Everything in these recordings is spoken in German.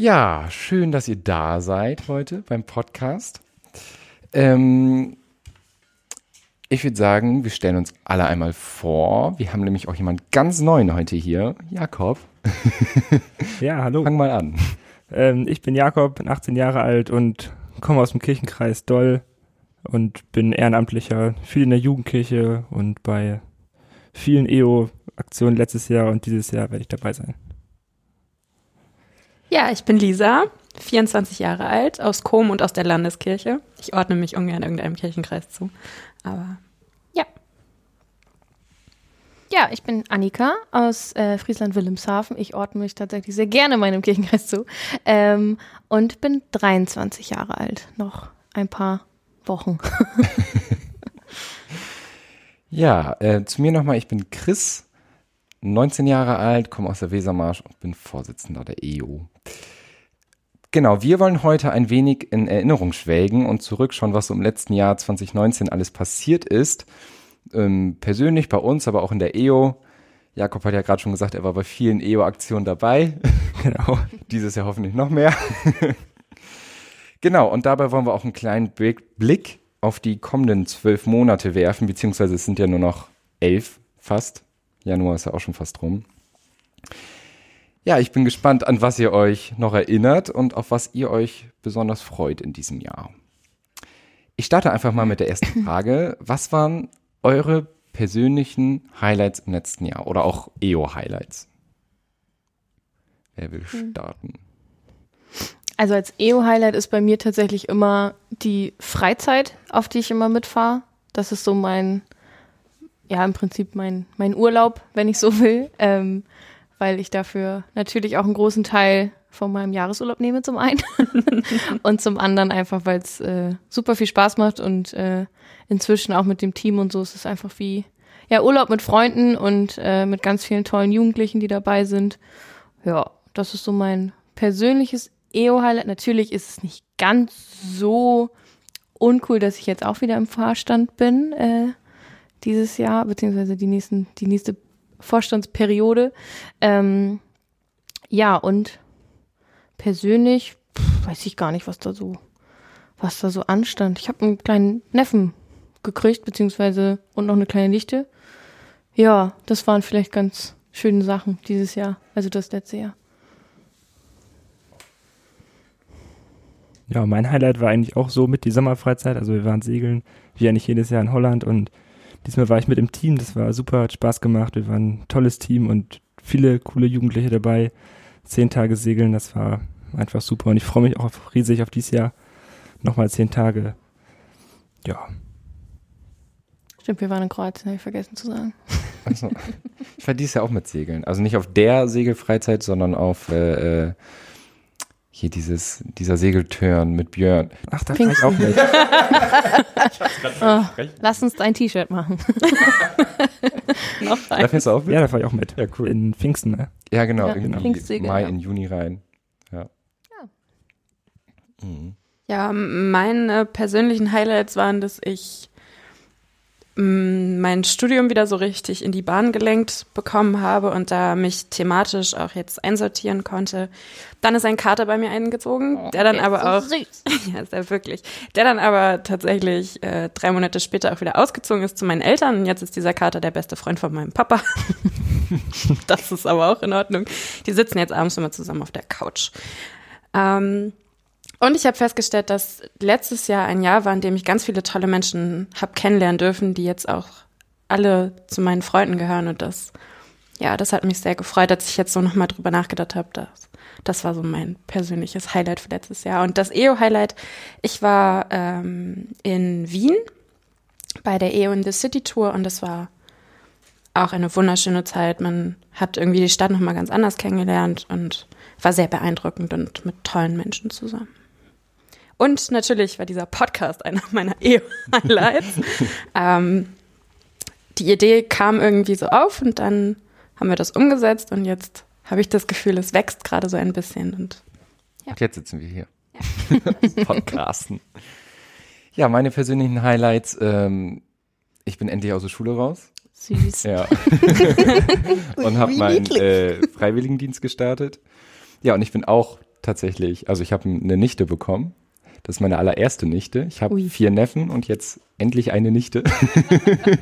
Ja, schön, dass ihr da seid heute beim Podcast. Ähm, ich würde sagen, wir stellen uns alle einmal vor. Wir haben nämlich auch jemanden ganz neuen heute hier. Jakob. Ja, hallo. Fang mal an. Ähm, ich bin Jakob, bin 18 Jahre alt und komme aus dem Kirchenkreis Doll und bin Ehrenamtlicher, viel in der Jugendkirche und bei vielen EO-Aktionen letztes Jahr und dieses Jahr werde ich dabei sein. Ja, ich bin Lisa, 24 Jahre alt, aus Kom und aus der Landeskirche. Ich ordne mich ungern irgendeinem Kirchenkreis zu, aber ja. Ja, ich bin Annika aus äh, Friesland-Wilhelmshaven. Ich ordne mich tatsächlich sehr gerne meinem Kirchenkreis zu. Ähm, und bin 23 Jahre alt. Noch ein paar Wochen. Ja, äh, zu mir nochmal. Ich bin Chris, 19 Jahre alt, komme aus der Wesermarsch und bin Vorsitzender der EO. Genau, wir wollen heute ein wenig in Erinnerung schwelgen und zurückschauen, was so im letzten Jahr 2019 alles passiert ist. Ähm, persönlich bei uns, aber auch in der EO. Jakob hat ja gerade schon gesagt, er war bei vielen EO-Aktionen dabei. Genau. Dieses Jahr hoffentlich noch mehr. genau, und dabei wollen wir auch einen kleinen Blick- auf die kommenden zwölf Monate werfen, beziehungsweise es sind ja nur noch elf fast. Januar ist ja auch schon fast rum. Ja, ich bin gespannt, an was ihr euch noch erinnert und auf was ihr euch besonders freut in diesem Jahr. Ich starte einfach mal mit der ersten Frage. Was waren eure persönlichen Highlights im letzten Jahr oder auch EO-Highlights? Wer will starten? Also als EO-Highlight ist bei mir tatsächlich immer die Freizeit, auf die ich immer mitfahre. Das ist so mein, ja, im Prinzip mein, mein Urlaub, wenn ich so will. Ähm, weil ich dafür natürlich auch einen großen Teil von meinem Jahresurlaub nehme zum einen und zum anderen einfach, weil es äh, super viel Spaß macht und äh, inzwischen auch mit dem Team und so ist es einfach wie ja Urlaub mit Freunden und äh, mit ganz vielen tollen Jugendlichen, die dabei sind. Ja, das ist so mein persönliches EO-Highlight. Natürlich ist es nicht ganz so uncool, dass ich jetzt auch wieder im Vorstand bin äh, dieses Jahr beziehungsweise die nächsten die nächste Vorstandsperiode. Ähm, ja, und persönlich pff, weiß ich gar nicht, was da so, was da so anstand. Ich habe einen kleinen Neffen gekriegt, beziehungsweise und noch eine kleine Nichte. Ja, das waren vielleicht ganz schöne Sachen dieses Jahr, also das letzte Jahr. Ja, mein Highlight war eigentlich auch so mit die Sommerfreizeit. Also wir waren segeln, wie eigentlich jedes Jahr in Holland und diesmal war ich mit im Team. Das war super, hat Spaß gemacht. Wir waren ein tolles Team und viele coole Jugendliche dabei. Zehn Tage segeln, das war einfach super und ich freue mich auch riesig auf dieses Jahr. Nochmal zehn Tage. Ja, Stimmt, wir waren in Kroatien, habe ich vergessen zu sagen. Achso. Ich war dieses Jahr auch mit Segeln. Also nicht auf der Segelfreizeit, sondern auf äh, äh, hier dieses, dieser Segeltörn mit Björn. ach, da war ich auch mit. Oh, lass uns ein T-Shirt machen. Noch. Da fährst du auch mit? Ja, da war ich auch mit. Ja, cool. In Pfingsten, ne? Ja, genau. Ja, Pfingstsegeln, Mai ja. in Juni rein. Ja. Ja. Mhm. Ja, meine persönlichen Highlights waren, dass ich mein Studium wieder so richtig in die Bahn gelenkt bekommen habe und da mich thematisch auch jetzt einsortieren konnte. Dann ist ein Kater bei mir eingezogen, der dann aber auch, ja, ist er wirklich, der dann aber tatsächlich äh, drei Monate später auch wieder ausgezogen ist zu meinen Eltern und jetzt ist dieser Kater der beste Freund von meinem Papa. das ist aber auch in Ordnung. Die sitzen jetzt abends immer zusammen auf der Couch. Ähm, und ich habe festgestellt, dass letztes Jahr ein Jahr war, in dem ich ganz viele tolle Menschen habe kennenlernen dürfen, die jetzt auch alle zu meinen Freunden gehören. Und das, ja, das hat mich sehr gefreut, als ich jetzt so nochmal drüber nachgedacht habe. Das, das war so mein persönliches Highlight für letztes Jahr. Und das EO-Highlight, ich war ähm, in Wien bei der EO in the City Tour und das war auch eine wunderschöne Zeit. Man hat irgendwie die Stadt nochmal ganz anders kennengelernt und war sehr beeindruckend und mit tollen Menschen zusammen. Und natürlich war dieser Podcast einer meiner EO-Highlights. ähm, die Idee kam irgendwie so auf und dann haben wir das umgesetzt und jetzt habe ich das Gefühl, es wächst gerade so ein bisschen und Und jetzt sitzen wir hier. Podcasten. Ja, meine persönlichen Highlights. Ähm, ich bin endlich aus der Schule raus. Süß. Ja. und habe meinen äh, Freiwilligendienst gestartet. Ja, und ich bin auch tatsächlich, also ich habe eine Nichte bekommen. Das ist meine allererste Nichte. Ich habe vier Neffen und jetzt endlich eine Nichte.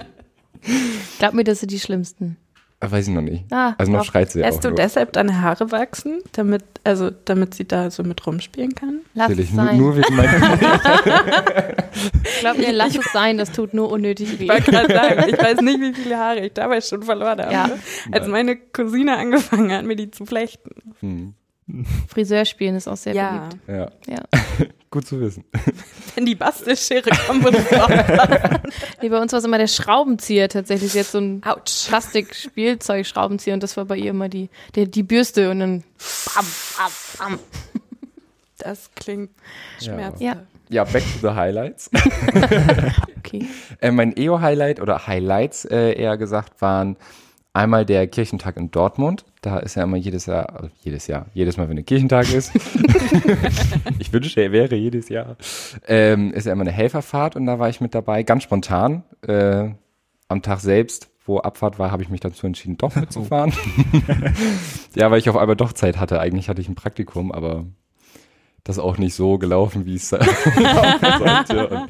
Glaub mir, das sind die schlimmsten. Weiß ich noch nicht. Ah, also noch schreit sie Lässt auch. du nur. deshalb deine Haare wachsen, damit, also, damit sie da so mit rumspielen kann? Lass Natürlich, es nur, sein. nur wegen meiner Glaub mir, lass es sein, das tut nur unnötig weh. Ich wollte gerade sagen, ich weiß nicht, wie viele Haare ich dabei schon verloren habe. Ja. Als meine Cousine angefangen hat, mir die zu flechten. Hm, Friseur spielen ist auch sehr Ja. beliebt. ja, Ja. Gut zu wissen. Wenn die Bastelschere kommt, auch. Nee, bei uns war es immer der Schraubenzieher tatsächlich. Jetzt so ein. Plastik-Spielzeug-Schraubenzieher und das war bei ihr immer die, der, die Bürste und dann bam, bam, bam. Das klingt schmerzhaft. Ja. Ja, back to the highlights. Okay. Äh, mein EO-Highlight oder Highlights äh, eher gesagt waren einmal der Kirchentag in Dortmund. Da ist ja immer jedes Jahr, also jedes Jahr, jedes Mal, wenn ein Kirchentag ist. ich wünschte, er wäre jedes Jahr. Ähm, ist ja immer eine Helferfahrt und da war ich mit dabei, ganz spontan. Äh, am Tag selbst, wo Abfahrt war, habe ich mich dazu entschieden, doch mitzufahren. ja, weil ich auf einmal doch Zeit hatte. Eigentlich hatte ich ein Praktikum, aber das ist auch nicht so gelaufen, wie es laufen sollte. Und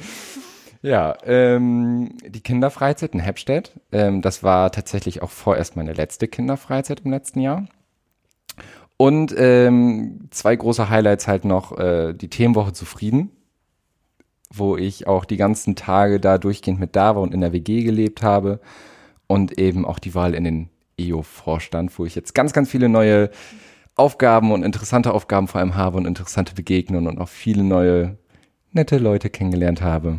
ja, ähm, die Kinderfreizeit in Heppstedt. Ähm, das war tatsächlich auch vorerst meine letzte Kinderfreizeit im letzten Jahr. Und ähm, zwei große Highlights halt noch äh, die Themenwoche zufrieden, wo ich auch die ganzen Tage da durchgehend mit da war und in der WG gelebt habe. Und eben auch die Wahl in den EO-Vorstand, wo ich jetzt ganz, ganz viele neue Aufgaben und interessante Aufgaben vor allem habe und interessante Begegnungen und auch viele neue nette Leute kennengelernt habe.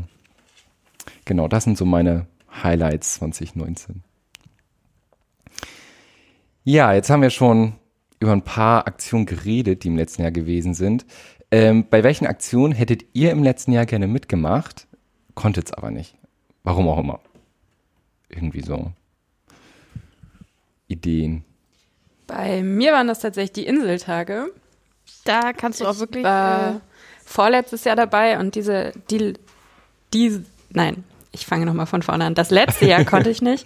Genau, das sind so meine Highlights 2019. Ja, jetzt haben wir schon über ein paar Aktionen geredet, die im letzten Jahr gewesen sind. Ähm, bei welchen Aktionen hättet ihr im letzten Jahr gerne mitgemacht, konntet es aber nicht? Warum auch immer. Irgendwie so. Ideen. Bei mir waren das tatsächlich die Inseltage. Da kannst du auch wirklich. war Äh, vorletztes Jahr dabei und diese, die, die, nein, ich fange nochmal von vorne an. Das letzte Jahr konnte ich nicht,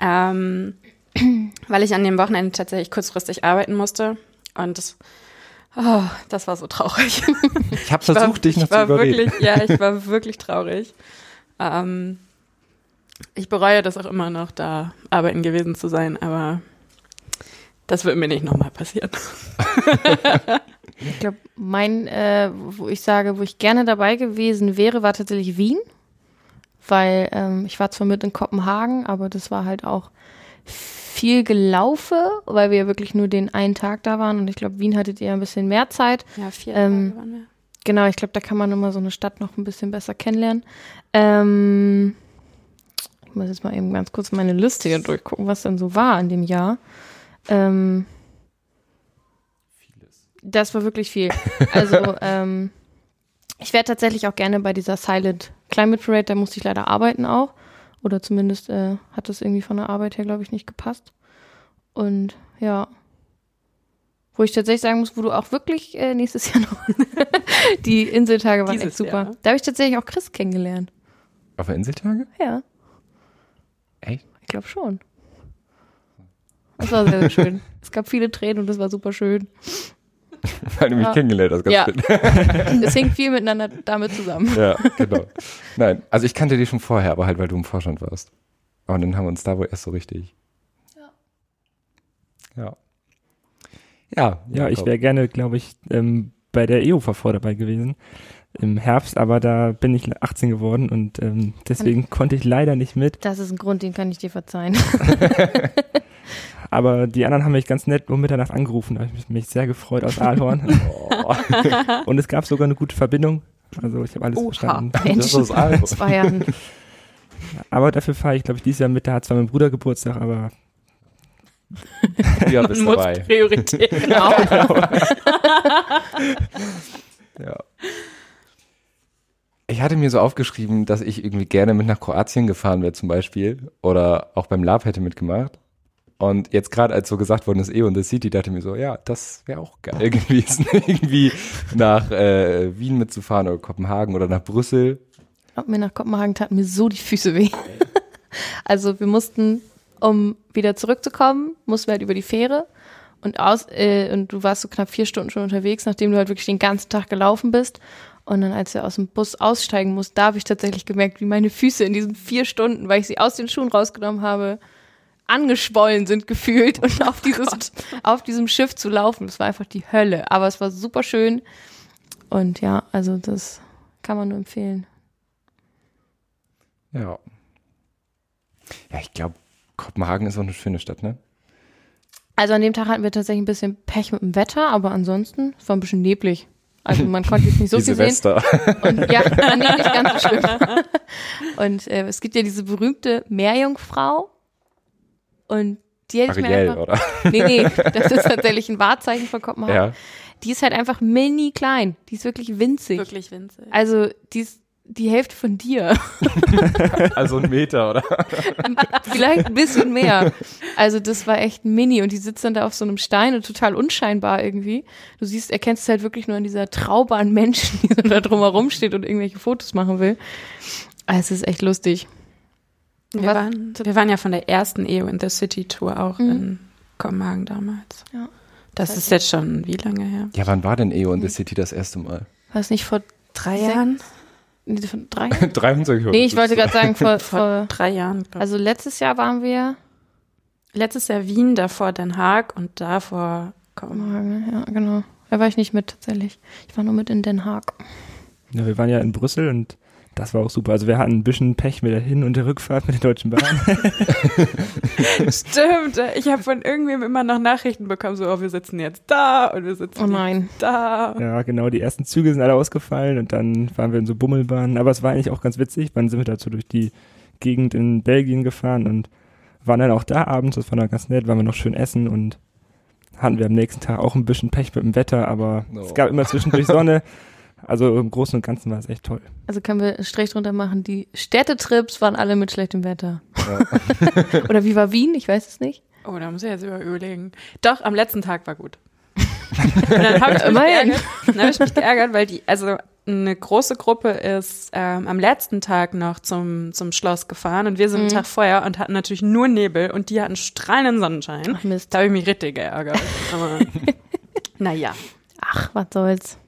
ähm, weil ich an dem Wochenende tatsächlich kurzfristig arbeiten musste und das, oh, das war so traurig. Ich habe Ich war- versucht, dich noch ich zu überreden. wirklich, Ja, ich war wirklich traurig. Ähm, ich bereue das auch immer noch, da arbeiten gewesen zu sein, aber das wird mir nicht nochmal passieren. ich glaube, mein, äh, wo ich sage, wo ich gerne dabei gewesen wäre, war tatsächlich Wien. Weil ähm, ich war zwar mit in Kopenhagen, aber das war halt auch viel gelaufe, weil wir ja wirklich nur den einen Tag da waren. Und ich glaube, Wien hattet ihr ein bisschen mehr Zeit. Ja, vier Ähm, Tage waren wir. Genau, ich glaube, da kann man immer so eine Stadt noch ein bisschen besser kennenlernen. Ähm, ich muss jetzt mal eben ganz kurz meine Liste hier durchgucken, was denn so war in dem Jahr. Ähm, das war wirklich viel. Also, ähm, ich wäre tatsächlich auch gerne bei dieser Silent Climate Parade, da musste ich leider arbeiten auch. Oder zumindest äh, hat das irgendwie von der Arbeit her, glaube ich, nicht gepasst. Und ja. Wo ich tatsächlich sagen muss, wo du auch wirklich äh, nächstes Jahr noch die Inseltage waren Dieses echt super. Jahr. Da habe ich tatsächlich auch Chris kennengelernt. Auf der Inseltage? Ja, Echt? ich glaube schon. Das war sehr, sehr schön. Es gab viele Tränen und das war super schön. Weil du mich Ja. kennengelernt hast, ganz Ja. schön. Es hing viel miteinander damit zusammen. Ja, genau. Nein, also ich kannte dich schon vorher, aber halt, weil du im Vorstand warst. Aber dann haben wir uns da wohl erst so richtig. Ja. Ja. Ja, ich Jakob. wäre gerne, glaube ich, ähm, bei der EUVV dabei gewesen im Herbst, aber da bin ich 18 geworden und ähm, deswegen konnte ich leider nicht mit. Das ist ein Grund, den kann ich dir verzeihen. Aber die anderen haben mich ganz nett um Mitternacht angerufen. Da habe ich mich sehr gefreut aus Aalhorn. Oh, und es gab sogar eine gute Verbindung. Also ich habe alles Oha. verstanden. das ist. Zwei Jahren. Aber dafür fahre ich, glaube ich, dieses Jahr mit. Da hat zwar mein Bruder Geburtstag, aber Ja, bist muss dabei. Priorität. Genau. Ja. Ich hatte mir so aufgeschrieben, dass ich irgendwie gerne mit nach Kroatien gefahren wäre zum Beispiel oder auch beim Lab hätte mitgemacht. Und jetzt gerade als so gesagt worden ist, und the City, dachte ich mir so, ja, das wäre auch geil gewesen, irgendwie nach äh, Wien mitzufahren oder Kopenhagen oder nach Brüssel. Glaub mir, nach Kopenhagen taten mir so die Füße weh. Also wir mussten, um wieder zurückzukommen, mussten wir halt über die Fähre. Und, aus, äh, und du warst so knapp vier Stunden schon unterwegs, nachdem du halt wirklich den ganzen Tag gelaufen bist. Und dann, als wir aus dem Bus aussteigen mussten, da habe ich tatsächlich gemerkt, wie meine Füße in diesen vier Stunden, weil ich sie aus den Schuhen rausgenommen habe, angeschwollen sind gefühlt und auf, dieses, auf diesem Schiff zu laufen. Das war einfach die Hölle. Aber es war super schön. Und ja, also das kann man nur empfehlen. Ja. Ja, ich glaube, Kopenhagen ist auch eine schöne Stadt, ne? Also an dem Tag hatten wir tatsächlich ein bisschen Pech mit dem Wetter, aber ansonsten es war ein bisschen neblig. Also man konnte jetzt nicht so Wie viel sehen. Silvester. Und, ja, nee, nicht ganz so schlimm. Und äh, es gibt ja diese berühmte Meerjungfrau. Und die hätte ich mir Ariel, einfach. oder? Nee, nee, das ist tatsächlich ein Wahrzeichen von Kopenhagen. Ja. Die ist halt einfach mini klein. Die ist wirklich winzig. Wirklich winzig. Also die ist die Hälfte von dir. Also ein Meter, oder? Vielleicht ein bisschen mehr. Also das war echt mini und die sitzt dann da auf so einem Stein und total unscheinbar irgendwie. Du siehst, erkennst es halt wirklich nur an dieser Traube an Menschen, die so da drumherum steht und irgendwelche Fotos machen will. Also es ist echt lustig. Wir Was- waren, wir waren ja von der ersten EO in the City Tour auch in Kopenhagen damals. Ja. Das ist jetzt schon wie lange her? Ja, wann war denn EO in the City das erste Mal? War es nicht vor Drei Sech- Jahren? nee, von drei Jahren? 23 Jahre. Nee, ich wollte gerade sagen, vor, Vor vor drei Jahren. glaub also letztes Jahr waren wir letztes Jahr Wien, davor Den Haag und davor Kopenhagen. Kopenhagen, ja, genau. Da war ich nicht mit tatsächlich. Ich war nur mit in Den Haag. Ja, wir waren ja in Brüssel und das war auch super. Also wir hatten ein bisschen Pech mit der Hin- und der Rückfahrt mit der Deutschen Bahn. Stimmt, ich habe von irgendwem immer noch Nachrichten bekommen, so, oh, wir sitzen jetzt da und wir sitzen Oh nein. jetzt da. ja, genau, die ersten Züge sind alle ausgefallen und dann waren wir in so Bummelbahnen. Aber es war eigentlich auch ganz witzig. Dann sind wir dazu durch die Gegend in Belgien gefahren und waren dann auch da abends. Das war dann ganz nett, waren wir noch schön essen und hatten wir am nächsten Tag auch ein bisschen Pech mit dem Wetter, aber No. es gab immer zwischendurch Sonne. Also im Großen und Ganzen war es echt toll. Also können wir Strich drunter machen. Die Städtetrips waren alle mit schlechtem Wetter. Ja. Oder wie war Wien? Ich weiß es nicht. Oh, da muss ich jetzt über- überlegen. Doch, am letzten Tag war gut. und dann habe ich, mich Immerhin. geärgert- dann hab ich mich geärgert, weil die, also eine große Gruppe ist ähm, am letzten Tag noch zum, zum Schloss gefahren und wir sind Mhm. einen Tag vorher und hatten natürlich nur Nebel und die hatten strahlenden Sonnenschein. Ach Mist. Da habe ich mich richtig geärgert. Aber naja. Ach, was soll's.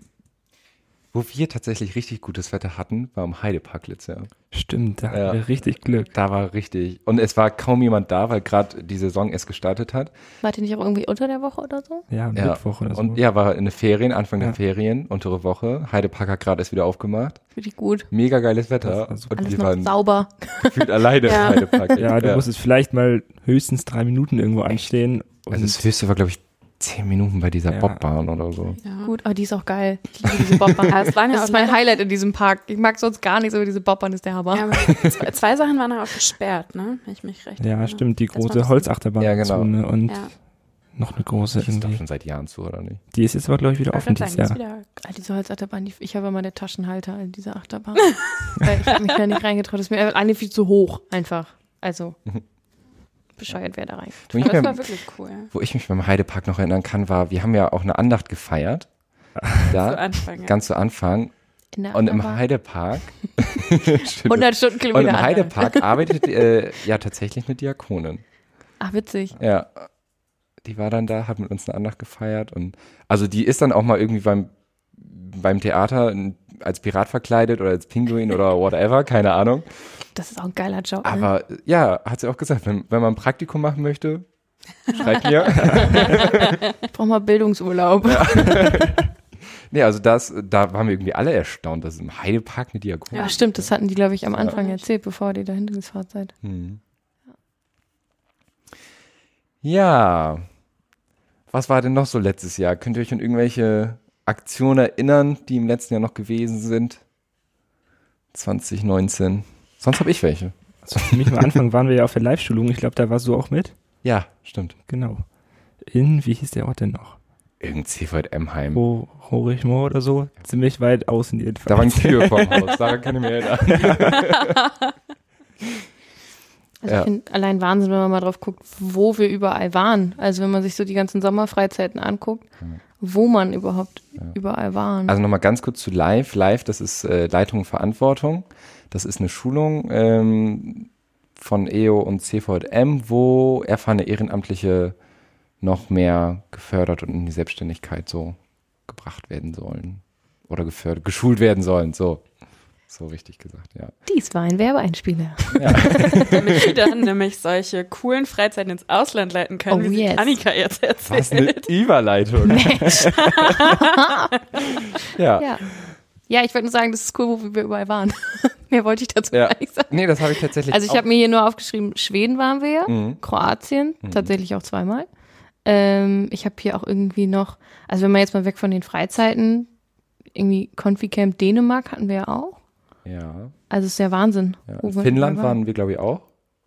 Wo wir tatsächlich richtig gutes Wetter hatten, war am Heidepark letztes Jahr. Stimmt, da Ja. hatten wir richtig Glück. Da war richtig. Und es war kaum jemand da, weil gerade die Saison erst gestartet hat. Wart ihr nicht auch irgendwie unter der Woche oder so? Ja, Ja. Mittwoch oder so. Und ja, war in den Ferien, Anfang Ja. der Ferien, untere Woche. Heidepark hat gerade erst wieder aufgemacht. Richtig gut. Mega geiles Wetter. Das war super. Und Alles wir waren sauber. gefühlt alleine Ja. im Heidepark. Ja, du musstest vielleicht mal höchstens drei Minuten irgendwo anstehen. Und Also das höchste war, glaube ich, zehn Minuten bei dieser Ja. Bobbahn oder so. Ja. Gut, aber die ist auch geil. Ich liebe diese Bobbahn. Ja, es waren ja das ist mein Highlight in diesem Park. Ich mag sonst gar nichts, aber diese Bobbahn ist der Hammer. Ja, aber zwei, zwei Sachen waren auch gesperrt, ne? Wenn ich mich recht ja, erinnere. stimmt, die Das große Holzachterbahn Ja, genau. dazu, ne? und Ja. noch eine große Die ist doch irgendwie. schon seit Jahren zu, oder nicht? Die ist jetzt aber, glaube ich, wieder Ich offen dieses Jahr. wieder Ah, diese Holzachterbahn, die, ich habe immer den Taschenhalter in dieser Achterbahn. Weil ich habe mich da nicht reingetraut. Das ist mir eine viel zu hoch, einfach. Also, bescheuert, wer da rein. Wo ich, Aber es mir, war wirklich cool. wo ich mich beim Heidepark noch erinnern kann, war, wir haben ja auch eine Andacht gefeiert. Zu Da, Anfang. ja. ganz zu Anfang. Und im. Heidepark. Stimmt. 100 Und im Stundenkilometer. Anhalt. Heidepark arbeitet äh, ja tatsächlich eine Diakonin. Ach, witzig. Ja. Die war dann da, hat mit uns eine Andacht gefeiert und also die ist dann auch mal irgendwie beim, beim Theater als Pirat verkleidet oder als Pinguin oder whatever, keine Ahnung. Das ist auch ein geiler Job. ne? Aber äh, ja, hat sie auch gesagt, wenn, wenn man ein Praktikum machen möchte, schreibt mir. Ich brauche mal Bildungsurlaub. nee, also das, da waren wir irgendwie alle erstaunt, dass es im Heidepark eine Diakonin Ja, stimmt, das hatten die, glaube ich, am Anfang erzählt, bevor die dahin gefahren seid. Hm. Ja. Was war denn noch so letztes Jahr? Könnt ihr euch an irgendwelche Aktionen erinnern, die im letzten Jahr noch gewesen sind? 2019. Sonst habe ich welche. Also für mich am Anfang waren wir ja auf der Live-Schulung. Ich glaube, da warst du auch mit. Ja, stimmt. Genau. In, wie hieß der Ort denn noch? Irgend CVM-Heim. Ho Horichmoor oder so. Ziemlich weit außen jedenfalls. Da waren Kühe vorm Haus. Daran kann ich mich erinnern. Also Ja. ich finde allein Wahnsinn, wenn man mal drauf guckt, wo wir überall waren. Also wenn man sich so die ganzen Sommerfreizeiten anguckt, wo man überhaupt überall waren. Also nochmal ganz kurz zu Live. Live, das ist äh, Leitung und Verantwortung. Das ist eine Schulung ähm, von EO und CVM, wo erfahrene Ehrenamtliche noch mehr gefördert und in die Selbstständigkeit so gebracht werden sollen. Oder gefördert, geschult werden sollen, so. So richtig gesagt, ja. Dies war ein Werbeeinspieler. Damit die dann nämlich solche coolen Freizeiten ins Ausland leiten können, Oh, wie yes. Annika jetzt Was eine erzählt. Überleitung. ja. Ja. Ja, ich wollte nur sagen, das ist cool, wo wir überall waren. Mehr wollte ich dazu Ja. gar nicht sagen. Nee, das habe ich tatsächlich Also ich auch. habe mir hier nur aufgeschrieben, Schweden waren wir ja, Mhm. Kroatien, tatsächlich auch zweimal. Ähm, ich habe hier auch irgendwie noch, also wenn man jetzt mal weg von den Freizeiten, irgendwie Confi-Camp Dänemark hatten wir ja auch. Ja. Also es ist ja Wahnsinn. ja. Finnland überall waren wir, glaube ich, auch.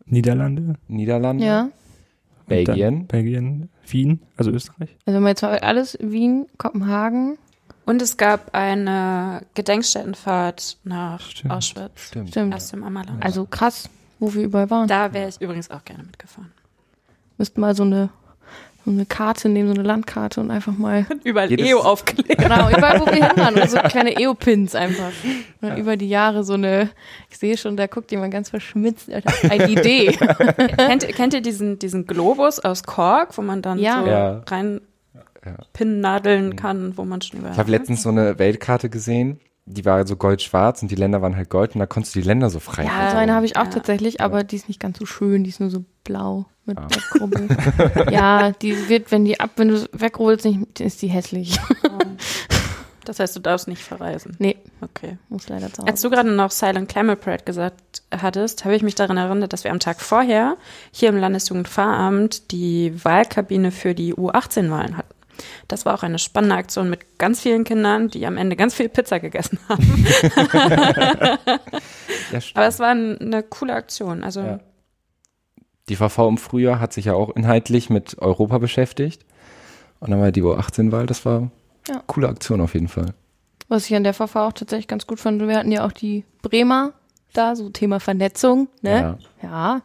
Niederlande, Niederlande. Ja, Belgien. Belgien, Wien, also Österreich. also wenn man jetzt mal alles, Wien, Kopenhagen, Und es gab eine Gedenkstättenfahrt nach Stimmt. Auschwitz. Stimmt. stimmt. Erst im Ammerland. Also krass, wo wir überall waren. da wäre ich übrigens auch gerne mitgefahren. Müssten mal so eine, so eine Karte nehmen, so eine Landkarte und einfach mal, Überall Jedes- EO aufgelegt. genau, überall, wo wir hin waren, oder so kleine EO-Pins einfach. Und dann über die Jahre so eine, ich sehe schon, da guckt jemand ganz verschmitzt, Alter, eine Idee. kennt, kennt ihr diesen, diesen Globus aus Kork, wo man dann Ja. so Ja. rein Ja. pinnadeln kann, wo man schon überall Ich habe letztens so eine Weltkarte gesehen, die war so gold-schwarz und die Länder waren halt gold und da konntest du die Länder so frei. Ja, So Also eine habe ich auch Ja. tatsächlich, aber die ist nicht ganz so schön, die ist nur so blau mit Ah. Weggrubbel. ja, die wird, wenn die ab, wenn du wegrubbelst, nicht, ist die hässlich. Das heißt, du darfst nicht verreisen. nee, Okay. muss leider zu Als Hause. du gerade noch Silent Camel Parade gesagt hattest, habe ich mich daran erinnert, dass wir am Tag vorher hier im Landesjugendpfarramt die Wahlkabine für die U18-Wahlen hatten. Das war auch eine spannende Aktion mit ganz vielen Kindern, die am Ende ganz viel Pizza gegessen haben. Ja. Aber es war ein- eine coole Aktion. Also Ja. Die VV im Frühjahr hat sich ja auch inhaltlich mit Europa beschäftigt. Und dann war die U18-Wahl, das war Ja. coole Aktion auf jeden Fall. Was ich an der VV auch tatsächlich ganz gut fand, wir hatten ja auch die Bremer da, so Thema Vernetzung, ne? Ja. kann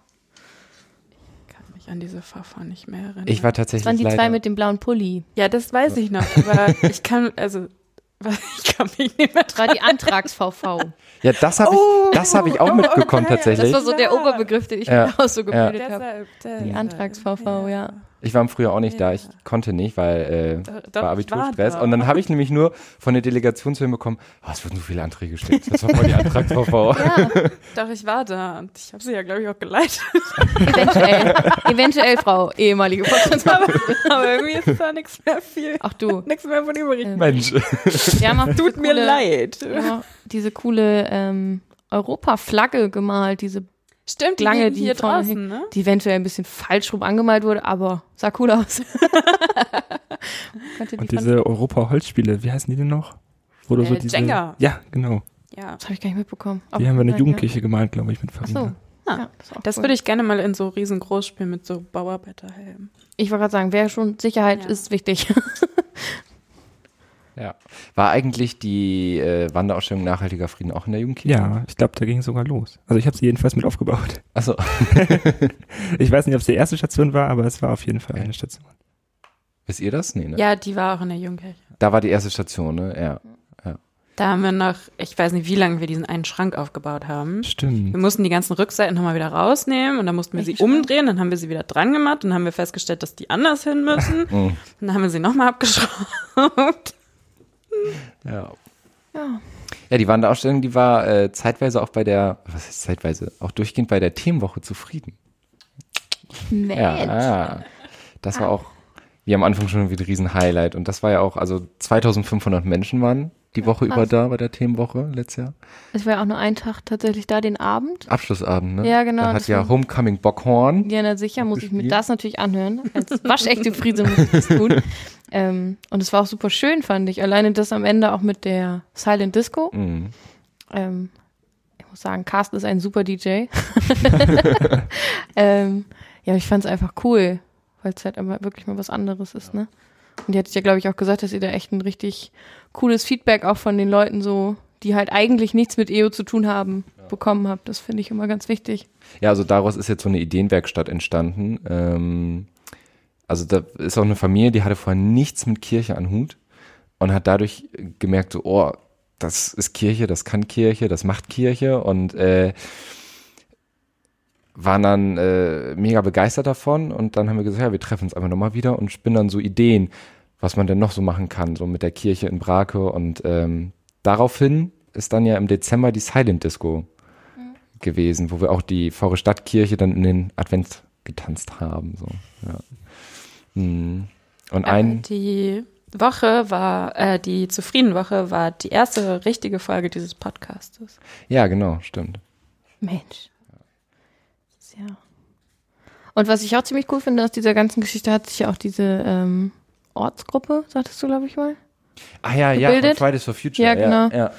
mich an diese Verfahren nicht mehr erinnern. Ich war Das tatsächlich waren die leider, zwei mit dem blauen Pulli. ja, das weiß ich noch, aber ich kann, also, ich kann mich nicht mehr Das war die Antrags-VV. Ja, das habe ich, das habe ich auch mitbekommen okay. Das tatsächlich. war so der Oberbegriff, den ich Ja. mir auch so Ja. gebildet habe. Deshalb, Die Antrags-VV, ja. Ich war im Frühjahr auch nicht da, Ja. ich konnte nicht, weil äh, doch, war ich Abiturstress. war da. Und dann habe ich nämlich nur von der Delegation zu ihm bekommen, oh, es wurden so viele Anträge gestellt. Das war voll die Antrags-VV. Ja, Doch, ich war da und ich habe sie ja, glaube ich, auch geleitet. eventuell. eventuell, Frau ehemalige Vorstandsvorsitzende. Aber irgendwie ist da nichts mehr viel, Auch du. nichts mehr von übrig. Ähm, Mensch. Auch diese Tut mir coole- leid. Ja, diese coole ähm, Europa-Flagge gemalt, diese, Stimmt, die Lange, die hier vorne draußen, ne? die eventuell ein bisschen falsch rum angemalt wurde, aber sah cool aus. Die Und diese Europa-Holzspiele, wie heißen die denn noch? Wo du so Äh, diese, Jenga. Ja, genau. Ja. das habe ich gar nicht mitbekommen. Die haben wir in der Jugendkirche gemalt, glaube ich, mit Ja. Ach Farina. so. Ah, Ja, Das cool. würde ich gerne mal in so riesengroß spielen mit so Bauarbeiterhelmen. Ich wollte gerade sagen, wer schon Sicherheit Ja. ist wichtig. Ja. War eigentlich die äh, Wanderausstellung Nachhaltiger Frieden auch in der Jugendkirche? Ja, ich glaube, da ging es sogar los. Also ich habe sie jedenfalls mit aufgebaut. Achso. Ich weiß nicht, ob es die erste Station war, aber es war auf jeden Fall Okay. eine Station. Wisst ihr das? Nee, ne? Ja, die war auch in der Jugendkirche. Da war die erste Station, ne? Ja. Da haben wir noch, ich weiß nicht, wie lange wir diesen einen Schrank aufgebaut haben. Stimmt. Wir mussten die ganzen Rückseiten nochmal wieder rausnehmen und dann mussten wir sie Welchen Schrank? umdrehen, dann haben wir sie wieder dran gemacht und haben wir festgestellt, dass die anders hin müssen. Und dann haben wir sie nochmal abgeschraubt. Ja. ja. Ja, die Wanderausstellung, die war äh, zeitweise auch bei der, was heißt zeitweise, auch durchgehend bei der Themenwoche zufrieden. Nett. Ja, ah. das war auch, wie am Anfang schon wieder ein riesen Highlight. Und das war ja auch, also 2500 Menschen waren die Woche über krass. da bei der Themenwoche letztes Jahr. Es war ja auch nur ein Tag tatsächlich da, den Abend. Abschlussabend, ne? Ja, genau, Da hat ja Homecoming Bockhorn. Ja, na sicher, muss ich mir gespielt. das natürlich anhören. Als waschechte Friese muss ich das tun. Ähm, und es war auch super schön, fand ich. Alleine das am Ende auch mit der Silent Disco. Mhm. Ähm, ich muss sagen, Carsten ist ein super DJ. ähm, ja, ich fand es einfach cool, weil es halt immer wirklich mal was anderes ist, ne? Und die hat ja, glaube ich, auch gesagt, dass ihr da echt ein richtig cooles Feedback auch von den Leuten so, die halt eigentlich nichts mit EO zu tun haben, bekommen habt. Das finde ich immer ganz wichtig. Ja, also daraus ist jetzt so eine Ideenwerkstatt entstanden. Ähm, also da ist auch eine Familie, die hatte vorher nichts mit Kirche an Hut und hat dadurch gemerkt, so, oh, das ist Kirche, das kann Kirche, das macht Kirche und äh, waren dann äh, mega begeistert davon und dann haben wir gesagt, ja, wir treffen uns einfach nochmal wieder und spinnen dann so Ideen, was man denn noch so machen kann, so mit der Kirche in Brake und ähm, daraufhin ist dann ja im Dezember die Silent Disco gewesen, wo wir auch die Faure Stadtkirche dann in den Advent getanzt haben. So, ja. Mhm. Und Ja, ein, die Woche war, äh, die Zufriedenwoche war die erste richtige Folge dieses Podcastes. ja genau, stimmt. Mensch. Ja. Und was ich auch ziemlich cool finde aus dieser ganzen Geschichte, hat sich ja auch diese ähm, Ortsgruppe, sagtest du, glaube ich mal. Ah ja, ja, Gebildet? von Fridays for Future. Ja, genau. Ja, ja.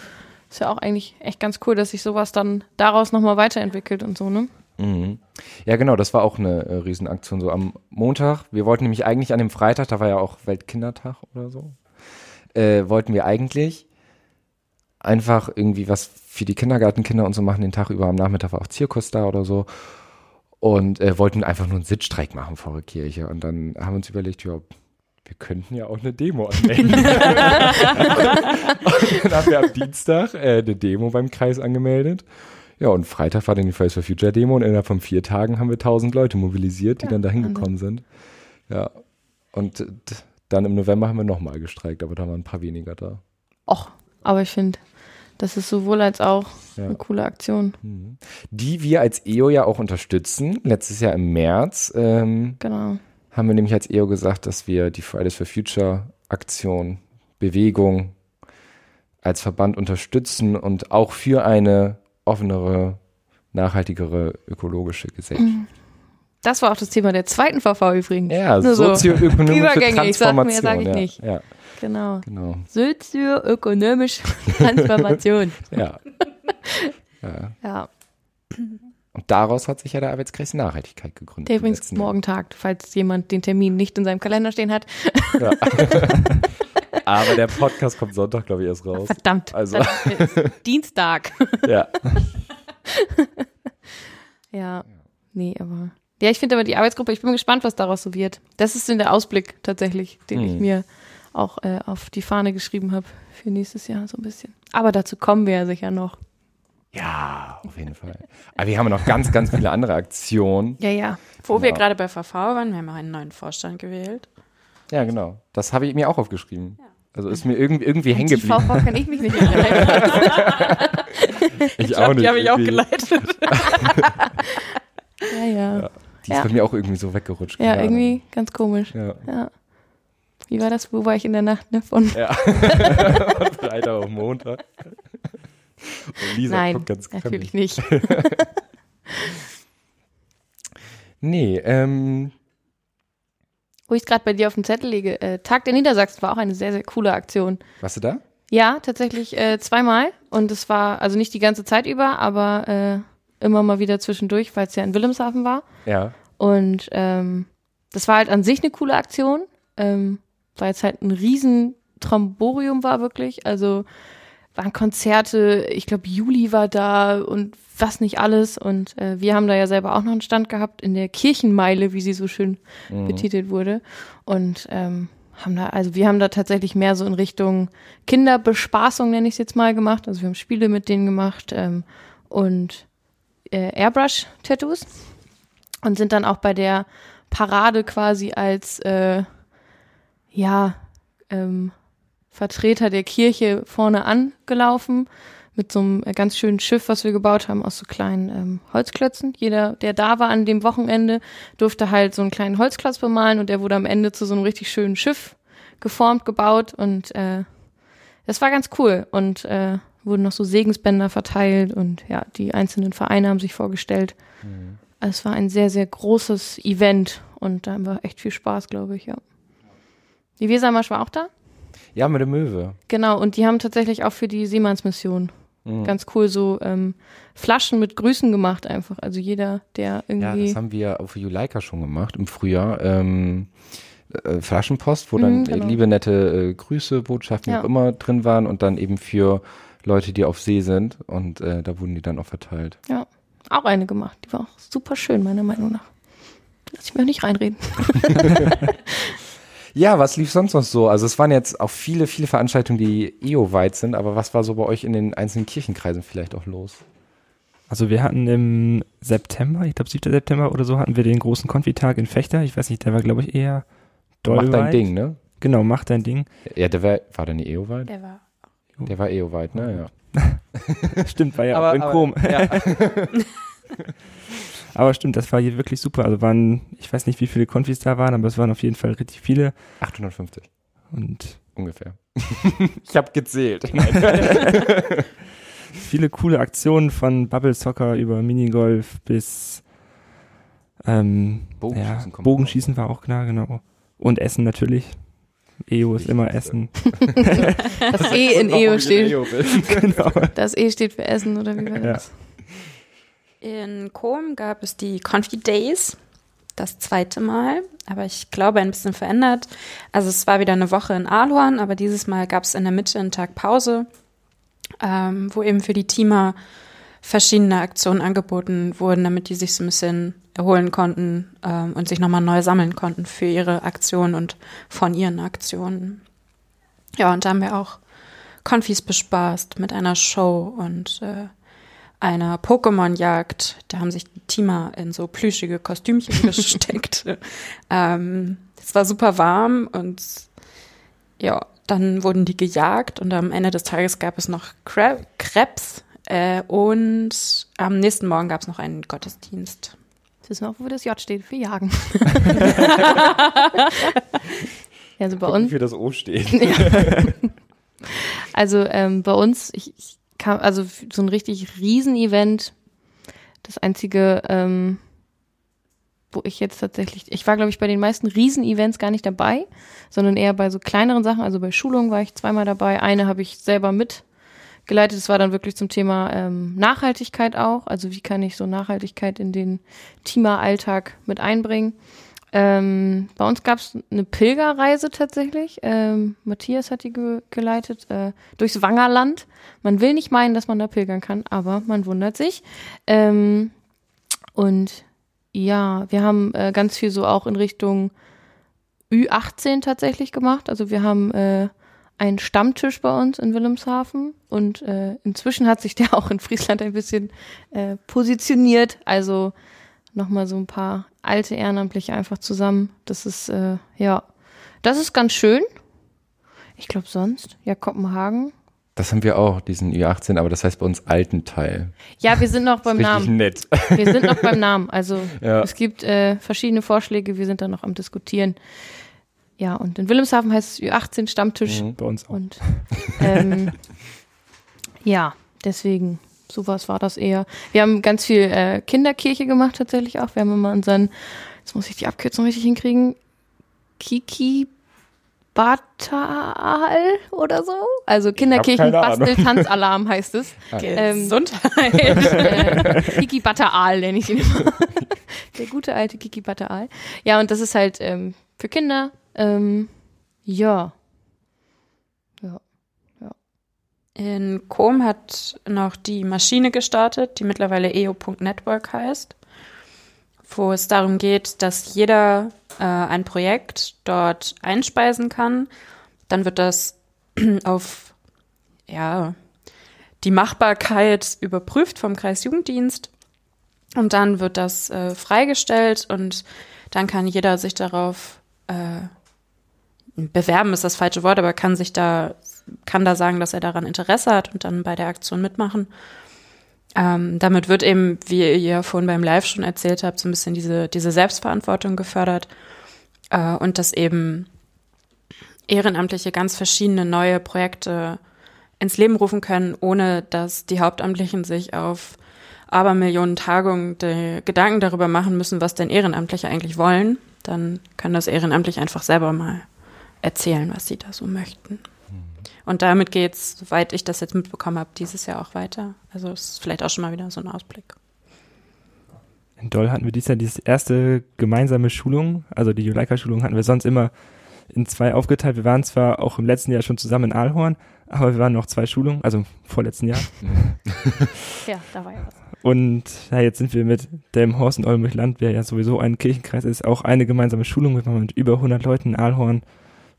Ist ja auch eigentlich echt ganz cool, dass sich sowas dann daraus nochmal weiterentwickelt und so, ne? Mhm. Ja, genau, das war auch eine äh, Riesenaktion. So am Montag, wir wollten nämlich eigentlich an dem Freitag, da war ja auch Weltkindertag oder so, äh, wollten wir eigentlich einfach irgendwie was für die Kindergartenkinder und so machen den Tag über. Am Nachmittag war auch Zirkus da oder so. Und äh, wollten einfach nur einen Sitzstreik machen vor der Kirche. Und dann haben wir uns überlegt, ja, wir könnten ja auch eine Demo anmelden. und dann haben wir am Dienstag äh, eine Demo beim Kreis angemeldet. Ja, und Freitag war dann die Fridays for Future Demo und innerhalb von vier Tagen haben wir tausend Leute mobilisiert, die dann da hingekommen sind. Ja. Und dann im November haben wir nochmal gestreikt, aber da waren ein paar weniger da. Och, aber ich finde, das ist sowohl als auch Ja. eine coole Aktion. Die wir als EO ja auch unterstützen. Letztes Jahr im März ähm, Genau. haben wir nämlich als EO gesagt, dass wir die Fridays for Future Aktion, Bewegung als Verband unterstützen und auch für eine offenere, nachhaltigere ökologische Gesellschaft. Das war auch das Thema der zweiten VV übrigens. Ja, Nur so. sozioökonomische Übergängig, sag mir, Transformation. sag ich ja, nicht. Ja, Genau. genau. Sozioökonomische Transformation. Ja. ja. ja, Und daraus hat sich ja der Arbeitskreis Nachhaltigkeit gegründet. der übrigens morgen tagt, falls jemand den Termin nicht in seinem Kalender stehen hat. Ja. Aber der Podcast kommt Sonntag, glaube ich, erst raus. Verdammt. Also- Dienstag. Ja. Ja. Nee, aber. Ja, ich finde aber die Arbeitsgruppe, ich bin gespannt, was daraus so wird. Das ist in der Ausblick tatsächlich, den ich Hm. mir auch äh, auf die Fahne geschrieben habe für nächstes Jahr so ein bisschen. Aber dazu kommen wir ja sicher noch. Ja, auf jeden Fall. Aber wir haben noch ganz, ganz viele andere Aktionen. Ja, ja. Wo wir Genau. gerade bei VV waren, wir haben auch einen neuen Vorstand gewählt. Ja, genau. Das habe ich mir auch aufgeschrieben. Also ist mir irgendwie, irgendwie hängen geblieben. VV kann ich mich nicht erinnern. Ich, glaub, die habe ich auch geleitet. ja, ja. Die ist Ja. bei mir auch irgendwie so weggerutscht. Ja, Ahnung. irgendwie ganz komisch. Ja. Ja. Wie war das? Wo war ich in der Nacht? Ne? Von ja. Von Freitag auf Montag. Und Lisa Nein, guckt ganz natürlich krempelig. nicht. Nee, ähm, Wo ich es gerade bei dir auf dem Zettel lege, äh, Tag der Niedersachsen war auch eine sehr, sehr coole Aktion. warst du da? Ja, tatsächlich äh, zweimal. Und es war also nicht die ganze Zeit über, aber äh, immer mal wieder zwischendurch, weil es ja in Wilhelmshaven war. Ja. Und ähm, das war halt an sich eine coole Aktion, ähm, weil es halt ein riesen Tromborium war wirklich. Also waren Konzerte, ich glaube Juli war da und was nicht alles. Und äh, wir haben da ja selber auch noch einen Stand gehabt in der Kirchenmeile, wie sie so schön Mhm. betitelt wurde. Und ähm, haben da, also wir haben da tatsächlich mehr so in Richtung Kinderbespaßung, nenne ich es jetzt mal, gemacht. Also wir haben Spiele mit denen gemacht ähm, und äh, Airbrush-Tattoos und sind dann auch bei der Parade quasi als äh, ja ähm, Vertreter der Kirche vorne angelaufen mit so einem äh, ganz schönen Schiff, was wir gebaut haben aus so kleinen ähm, Holzklötzen. Jeder, der da war an dem Wochenende, durfte halt so einen kleinen Holzklotz bemalen und der wurde am Ende zu so einem richtig schönen Schiff geformt, gebaut und äh, das war ganz cool und äh, wurden noch so Segensbänder verteilt und ja, die einzelnen Vereine haben sich vorgestellt. Also es war ein sehr, sehr großes Event und da haben wir echt viel Spaß, glaube ich, ja. Die Wesermarsch war auch da? Ja, mit der Möwe. Genau, und die haben tatsächlich auch für die Seemannsmission Mhm. ganz cool so ähm, Flaschen mit Grüßen gemacht einfach. Also jeder, der Ja, irgendwie. das haben wir auf Juleika schon gemacht im Frühjahr. Ähm, äh, Flaschenpost, wo dann Mhm, genau. liebe, nette äh, Grüße, Botschaften, Ja. auch immer drin waren und dann eben für Leute, die auf See sind und äh, da wurden die dann auch verteilt. ja, auch eine gemacht. Die war auch super schön, meiner Meinung nach. Lass ich mir auch nicht reinreden. Ja, was lief sonst noch so? Also es waren jetzt auch viele, viele Veranstaltungen, die EO-weit sind, aber was war so bei euch in den einzelnen Kirchenkreisen vielleicht auch los? Also wir hatten im September, ich glaube 7. September oder so, hatten wir den großen Konfitag in Fechter. Ich weiß nicht, der war glaube ich eher doll Mach dein Ding, ne? Genau, mach dein Ding. Ja, der war, war der nicht EO-weit? Der war. Der war EO-weit, ne? Ja. Stimmt, war ja Aber- auch in aber- Chrom. Ja. Aber stimmt, das war hier wirklich super. Also waren, ich weiß nicht, wie viele Konfis da waren, aber es waren auf jeden Fall richtig viele. 850 Und ungefähr. ich habe gezählt. viele coole Aktionen von Bubble Soccer über Minigolf bis ähm, Bogenschießen ja, Bogenschießen war auch klar, genau. Und Essen natürlich. EO ist immer Essen. Das E in EO steht. genau. Das E steht für Essen oder wie war Ja. das? In Kom gab es die Confi Days, das zweite Mal, aber ich glaube ein bisschen verändert. Also es war wieder eine Woche in Ahlhorn, aber dieses Mal gab es in der Mitte einen Tag Pause, ähm, wo eben für die Teamer verschiedene Aktionen angeboten wurden, damit die sich so ein bisschen erholen konnten ähm, und sich nochmal neu sammeln konnten für ihre Aktionen und von ihren Aktionen. Ja, und da haben wir auch Konfis bespaßt mit einer Show und äh, einer Pokémon-Jagd. Da haben sich die Teamer in so plüschige Kostümchen gesteckt. ähm, es war super warm und ja, dann wurden die gejagt und am Ende des Tages gab es noch Krebs äh, und am nächsten Morgen gab es noch einen Gottesdienst. Wissen wir auch, wo das J steht? Für Jagen. ja, also bei uns. Für das O steht. Also ähm, bei uns, ich, ich kam, also so ein richtig Riesen-Event. Das einzige, ähm, wo ich jetzt tatsächlich, ich war glaube ich bei den meisten Riesen-Events gar nicht dabei, sondern eher bei so kleineren Sachen. Also bei Schulungen war ich zweimal dabei. Eine habe ich selber mitgeleitet. Das war dann wirklich zum Thema ähm, Nachhaltigkeit auch. Also wie kann ich so Nachhaltigkeit in den Teamer-Alltag mit einbringen. Ähm, bei uns gab es eine Pilgerreise tatsächlich. Ähm, Matthias hat die ge geleitet äh, durchs Wangerland. Man will nicht meinen, dass man da pilgern kann, aber man wundert sich. Ähm, und ja, wir haben äh, ganz viel so auch in Richtung Ü18 tatsächlich gemacht. Also wir haben äh, einen Stammtisch bei uns in Wilhelmshaven und äh, inzwischen hat sich der auch in Friesland ein bisschen äh, positioniert. Also nochmal so ein paar alte Ehrenamtliche einfach zusammen. Das ist, äh, ja, das ist ganz schön. Ich glaube sonst, ja, Kopenhagen. Das haben wir auch, diesen Ü18, aber das heißt bei uns alten Teil. Ja, wir sind noch beim Namen. nett. Wir sind noch beim Namen. Also Ja. es gibt äh, verschiedene Vorschläge, wir sind da noch am Diskutieren. Ja, und in Wilhelmshaven heißt es Ü18 Stammtisch. Mhm. Bei uns auch. Und ähm, ja, deswegen, sowas war das eher. Wir haben ganz viel äh, Kinderkirche gemacht tatsächlich auch. Wir haben immer unseren, jetzt muss ich die Abkürzung richtig hinkriegen, Kiki Batal oder so. Also Kinderkirchen keine Ahnung. Bastel Tanzalarm heißt es. Ähm, Gesundheit. äh, Kiki Batal nenne ich ihn immer. Der gute alte Kiki Batal. Ja, und das ist halt ähm, für Kinder. Ähm, ja. In Com hat noch die Maschine gestartet, die mittlerweile eo.network heißt, wo es darum geht, dass jeder äh, ein Projekt dort einspeisen kann. Dann wird das auf ja, die Machbarkeit überprüft vom Kreisjugenddienst und dann wird das äh, freigestellt und dann kann jeder sich darauf äh, bewerben ist das falsche Wort, aber kann sich da, kann da sagen, dass er daran Interesse hat und dann bei der Aktion mitmachen. Ähm, damit wird eben, wie ihr ja vorhin beim Live schon erzählt habt, so ein bisschen diese, diese Selbstverantwortung gefördert äh, und dass eben Ehrenamtliche ganz verschiedene neue Projekte ins Leben rufen können, ohne dass die Hauptamtlichen sich auf Abermillionen Tagungen Gedanken darüber machen müssen, was denn Ehrenamtliche eigentlich wollen. Dann können das ehrenamtlich einfach selber mal erzählen, was sie da so möchten. Und damit geht's, soweit ich das jetzt mitbekommen habe, dieses Jahr auch weiter. Also es ist vielleicht auch schon mal wieder so ein Ausblick. In Doll hatten wir dieses Jahr diese erste gemeinsame Schulung, also die Juleika-Schulung hatten wir sonst immer in zwei aufgeteilt. Wir waren zwar auch im letzten Jahr schon zusammen in Aalhorn, aber wir waren noch zwei Schulungen, also vorletzten Jahr. Ja, da war ja was. Und ja, jetzt sind wir mit dem Horst und Olmüch Land, der ja sowieso ein Kirchenkreis ist, auch eine gemeinsame Schulung. Wir waren mit über 100 Leuten in Aalhorn.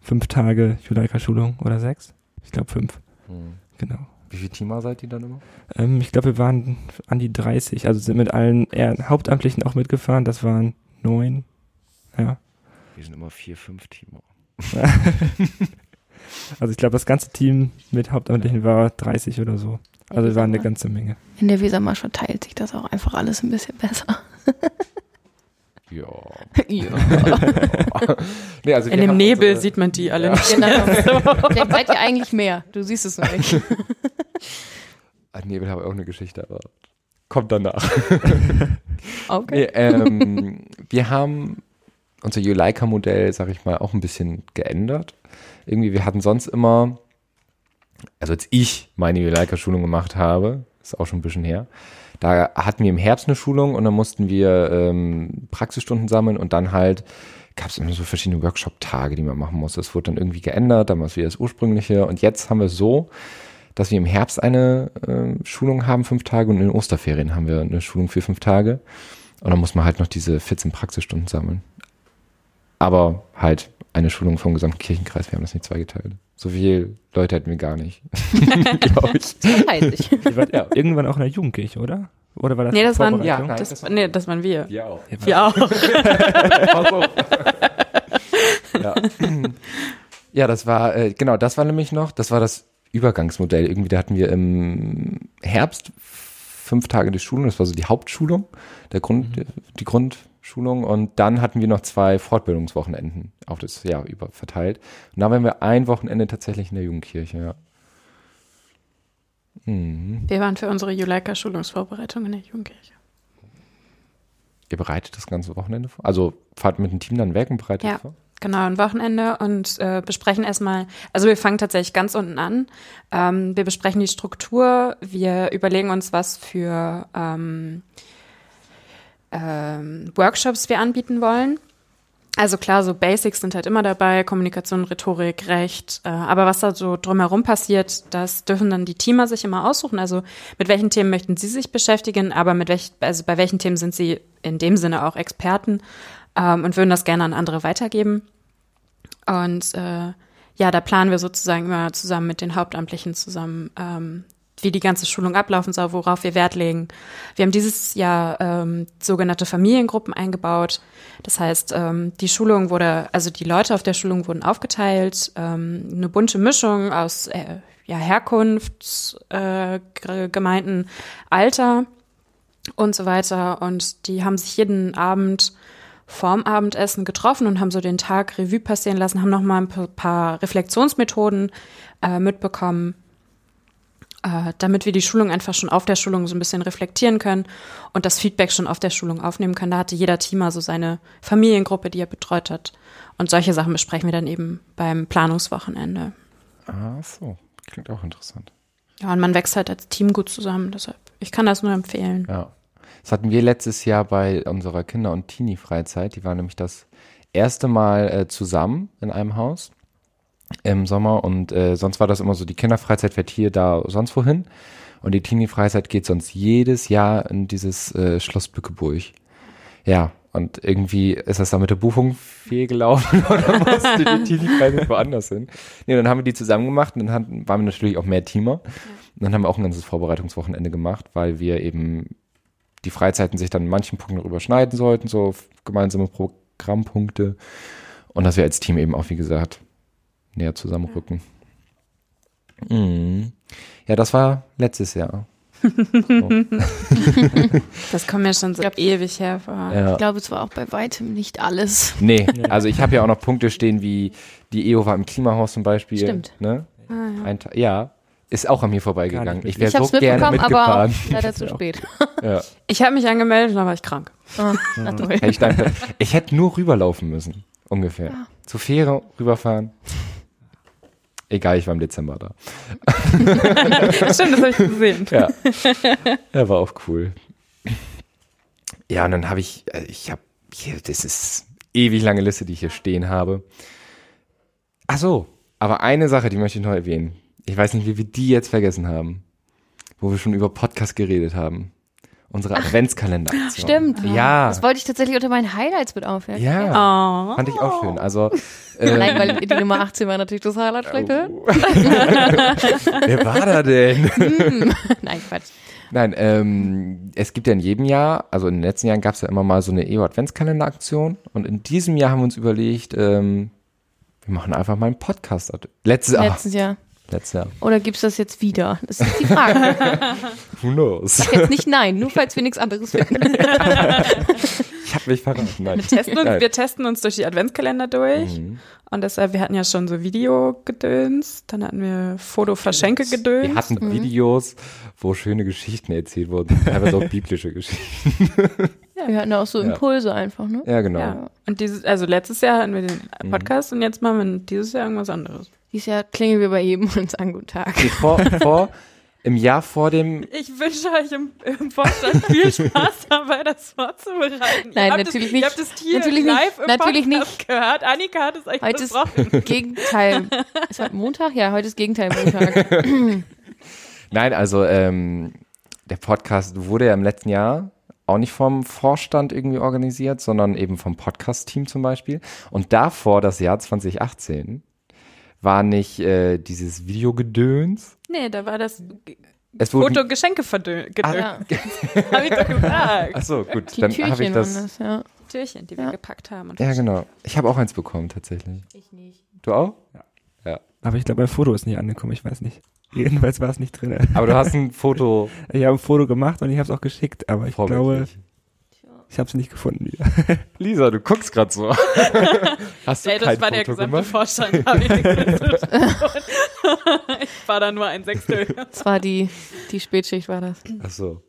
Fünf Tage Juleika-Schulung oder sechs? Ich glaube fünf, Mhm. genau. Wie viele Teamer seid ihr dann immer? Ähm, ich glaube, wir waren an die 30, also sind mit allen eher Hauptamtlichen auch mitgefahren. Das waren neun. Ja. Wir sind immer vier, fünf Teamer. Also ich glaube, das ganze Team mit Hauptamtlichen war 30 oder so. Also wir waren eine ganze Menge. In der Wesermarsch verteilt sich das auch einfach alles ein bisschen besser. Ja. ja. nee, also In dem Nebel unsere- sieht man die alle Ja. nicht. Genau. Vielleicht seid ihr eigentlich mehr. Du siehst es nur nicht. Ah, Nebel habe ich auch eine Geschichte, aber kommt danach. Okay. Nee, ähm, wir haben unser Juleika-Modell, sag ich mal, auch ein bisschen geändert. Irgendwie, wir hatten sonst immer, also als ich meine Juleika-Schulung gemacht habe, ist auch schon ein bisschen her, da hatten wir im Herbst eine Schulung und dann mussten wir ähm, Praxisstunden sammeln und dann halt gab es immer so verschiedene Workshop-Tage, die man machen musste. Das wurde dann irgendwie geändert, es wieder das ursprüngliche und jetzt haben wir so, dass wir im Herbst eine äh, Schulung haben, fünf Tage und in den Osterferien haben wir eine Schulung für fünf Tage. Und dann muss man halt noch diese 14 Praxisstunden sammeln. Aber halt eine Schulung vom gesamten Kirchenkreis, wir haben das nicht zweigeteilt. So viele Leute hätten wir gar nicht. Glaube ich. Ihr wart ja. irgendwann auch in der Jugendkirche, oder? Oder war das Nee, das waren-? Ja, nein. Das, das war- nee, das waren wir. Ja auch. Wir auch. ja. ja, das war, äh, genau, das war nämlich noch, das war das Übergangsmodell. Irgendwie, da hatten wir im Herbst fünf Tage die Schulung, das war so die Hauptschulung, der Grund, die Grundschulung. Und dann hatten wir noch zwei Fortbildungswochenenden auf das Jahr über verteilt. Und da waren wir ein Wochenende tatsächlich in der Jugendkirche, ja. Mhm. Wir waren für unsere Juleika-Schulungsvorbereitung in der Jugendkirche. Ihr bereitet das ganze Wochenende vor? Also fahrt mit dem Team dann weg und bereitet Ja. vor? Genau, ein Wochenende und äh, besprechen erstmal, also wir fangen tatsächlich ganz unten an. Ähm, wir besprechen die Struktur, wir überlegen uns, was für ähm, ähm, Workshops wir anbieten wollen. Also klar, so Basics sind halt immer dabei, Kommunikation, Rhetorik, Recht, äh, aber was da so drumherum passiert, das dürfen dann die Teamer sich immer aussuchen. Also mit welchen Themen möchten sie sich beschäftigen, aber mit welch, also bei welchen Themen sind sie in dem Sinne auch Experten ähm, und würden das gerne an andere weitergeben. Und äh, ja, da planen wir sozusagen immer zusammen mit den Hauptamtlichen zusammen, ähm, wie die ganze Schulung ablaufen soll, worauf wir Wert legen. Wir haben dieses Jahr ähm, sogenannte Familiengruppen eingebaut. Das heißt, ähm, die Schulung wurde, also die Leute auf der Schulung wurden aufgeteilt, ähm, eine bunte Mischung aus äh, ja, Herkunft, äh, Alter und so weiter. Und die haben sich jeden Abend vorm Abendessen getroffen und haben so den Tag Revue passieren lassen, haben nochmal ein pa- paar Reflexionsmethoden äh, mitbekommen, äh, damit wir die Schulung einfach schon auf der Schulung so ein bisschen reflektieren können und das Feedback schon auf der Schulung aufnehmen können. Da hatte jeder Teamer so seine Familiengruppe, die er betreut hat. Und solche Sachen besprechen wir dann eben beim Planungswochenende. Ah, so. Klingt auch interessant. Ja, und man wächst halt als Team gut zusammen, deshalb, ich kann das nur empfehlen. Ja. Das hatten wir letztes Jahr bei unserer Kinder- und Teenie-Freizeit. Die war nämlich das erste Mal äh, zusammen in einem Haus im Sommer und äh, sonst war das immer so, die Kinderfreizeit fährt hier, da, sonst wohin. Und die Teenie-Freizeit geht sonst jedes Jahr in dieses äh, Schloss Bückeburg. Ja, und irgendwie ist das da mit der Buchung fehlgelaufen oder musste die Teenie-Freizeit woanders hin. Nee, dann haben wir die zusammen gemacht und dann hatten, waren wir natürlich auch mehr Teamer. Und dann haben wir auch ein ganzes Vorbereitungswochenende gemacht, weil wir eben die Freizeiten sich dann in manchen Punkten überschneiden sollten, so gemeinsame Programmpunkte. Und dass wir als Team eben auch, wie gesagt, näher zusammenrücken. Mhm. Ja, das war letztes Jahr. Das kommt mir schon so ewig her vor. Ja. Ich glaube, es war auch bei weitem nicht alles. Nee, also ich habe ja auch noch Punkte stehen wie die EO war im Klimahaus zum Beispiel. Stimmt. Ne? Ah, ja. Ja, ist auch an mir vorbeigegangen. Ich wäre so es gerne mitbekommen, aber mitgefahren. auch leider zu spät. Ja. Ich habe mich angemeldet und dann war ich krank. Ah, ich, dann, ich hätte nur rüberlaufen müssen, ungefähr. Zur Fähre rüberfahren. Egal, ich war im Dezember da. Stimmt, das habe ich gesehen. Ja. ja, war auch cool. Ja, und dann habe ich, äh, ich habe hier, das ist ewig lange Liste, die ich hier stehen habe. Ach so, aber eine Sache, die möchte ich noch erwähnen. Ich weiß nicht, wie wir die jetzt vergessen haben, wo wir schon über Podcast geredet haben. Unsere Adventskalender-Aktion. Stimmt. Ja. Das wollte ich tatsächlich unter meinen Highlights mit aufwerfen. Ja. Oh. Fand ich auch schön. Also, äh, Nein, weil die Nummer 18 war natürlich das Highlight vielleicht. Oh. wer war da denn? Nein, Quatsch. Nein, ähm, es gibt ja in jedem Jahr, also in den letzten Jahren gab es ja immer mal so eine EO-Adventskalender-Aktion und in diesem Jahr haben wir uns überlegt, ähm, wir machen einfach mal einen Podcast. Letztes, Letztes Jahr. Letztes Jahr. Oder gibt's das jetzt wieder? Das ist die Frage. Who knows? Jetzt nicht nein, nur falls wir nichts anderes finden. Ich habe mich verraten. Nein. Wir testen, uns, Nein. wir testen uns durch die Adventskalender durch. Mhm. Und deshalb, wir hatten ja schon so Videogedöns, dann hatten wir Foto-Verschenke-Gedöns. Wir hatten Videos, wo schöne Geschichten erzählt wurden, teilweise auch biblische Geschichten. Wir hatten auch so Ja. Impulse einfach, ne? Ja, genau. Ja. Und dieses, also letztes Jahr hatten wir den Podcast und jetzt machen wir dieses Jahr irgendwas anderes. Dieses Jahr klingeln wir bei jedem und sagen Guten Tag. Nee, Vor, vor, Im Jahr vor dem, Ich wünsche euch im, im Vorstand viel Spaß dabei, das vorzubereiten. Nein, natürlich nicht. Ihr habt es hier Natürlich nicht. live im Natürlich Podcast gehört. Annika hat es euch Heute ist versprochen. Gegenteil. Ist heute Montag? Ja, heute ist Gegenteil Montag. nein, also ähm, der Podcast wurde ja im letzten Jahr auch nicht vom Vorstand irgendwie organisiert, sondern eben vom Podcast-Team zum Beispiel. Und davor, das Jahr 2018, war nicht äh, dieses Videogedöns. Nee, da war das Es wurde, Foto-Geschenke-Gedöns. Ja, Hab ich doch gesagt. Ach so, gut, die dann habe ich das. das, ja. Türchen, die wir Ja. gepackt haben. Ja, genau. Ich habe auch eins bekommen tatsächlich. Ich nicht. Du auch? Aber ich glaube, mein Foto ist nicht angekommen, ich weiß nicht. Jedenfalls war es nicht drin. Aber du hast ein Foto Ich habe ein Foto gemacht und ich habe es auch geschickt, aber ich glaube. Ich habe es nicht gefunden wieder. Lisa, du guckst gerade so. hast du Ey, das kein war der Foto gesamte gemacht? Vorstand. Hab ich ich war da nur ein Sechstel. Das war die, die Spätschicht, war das. Ach so.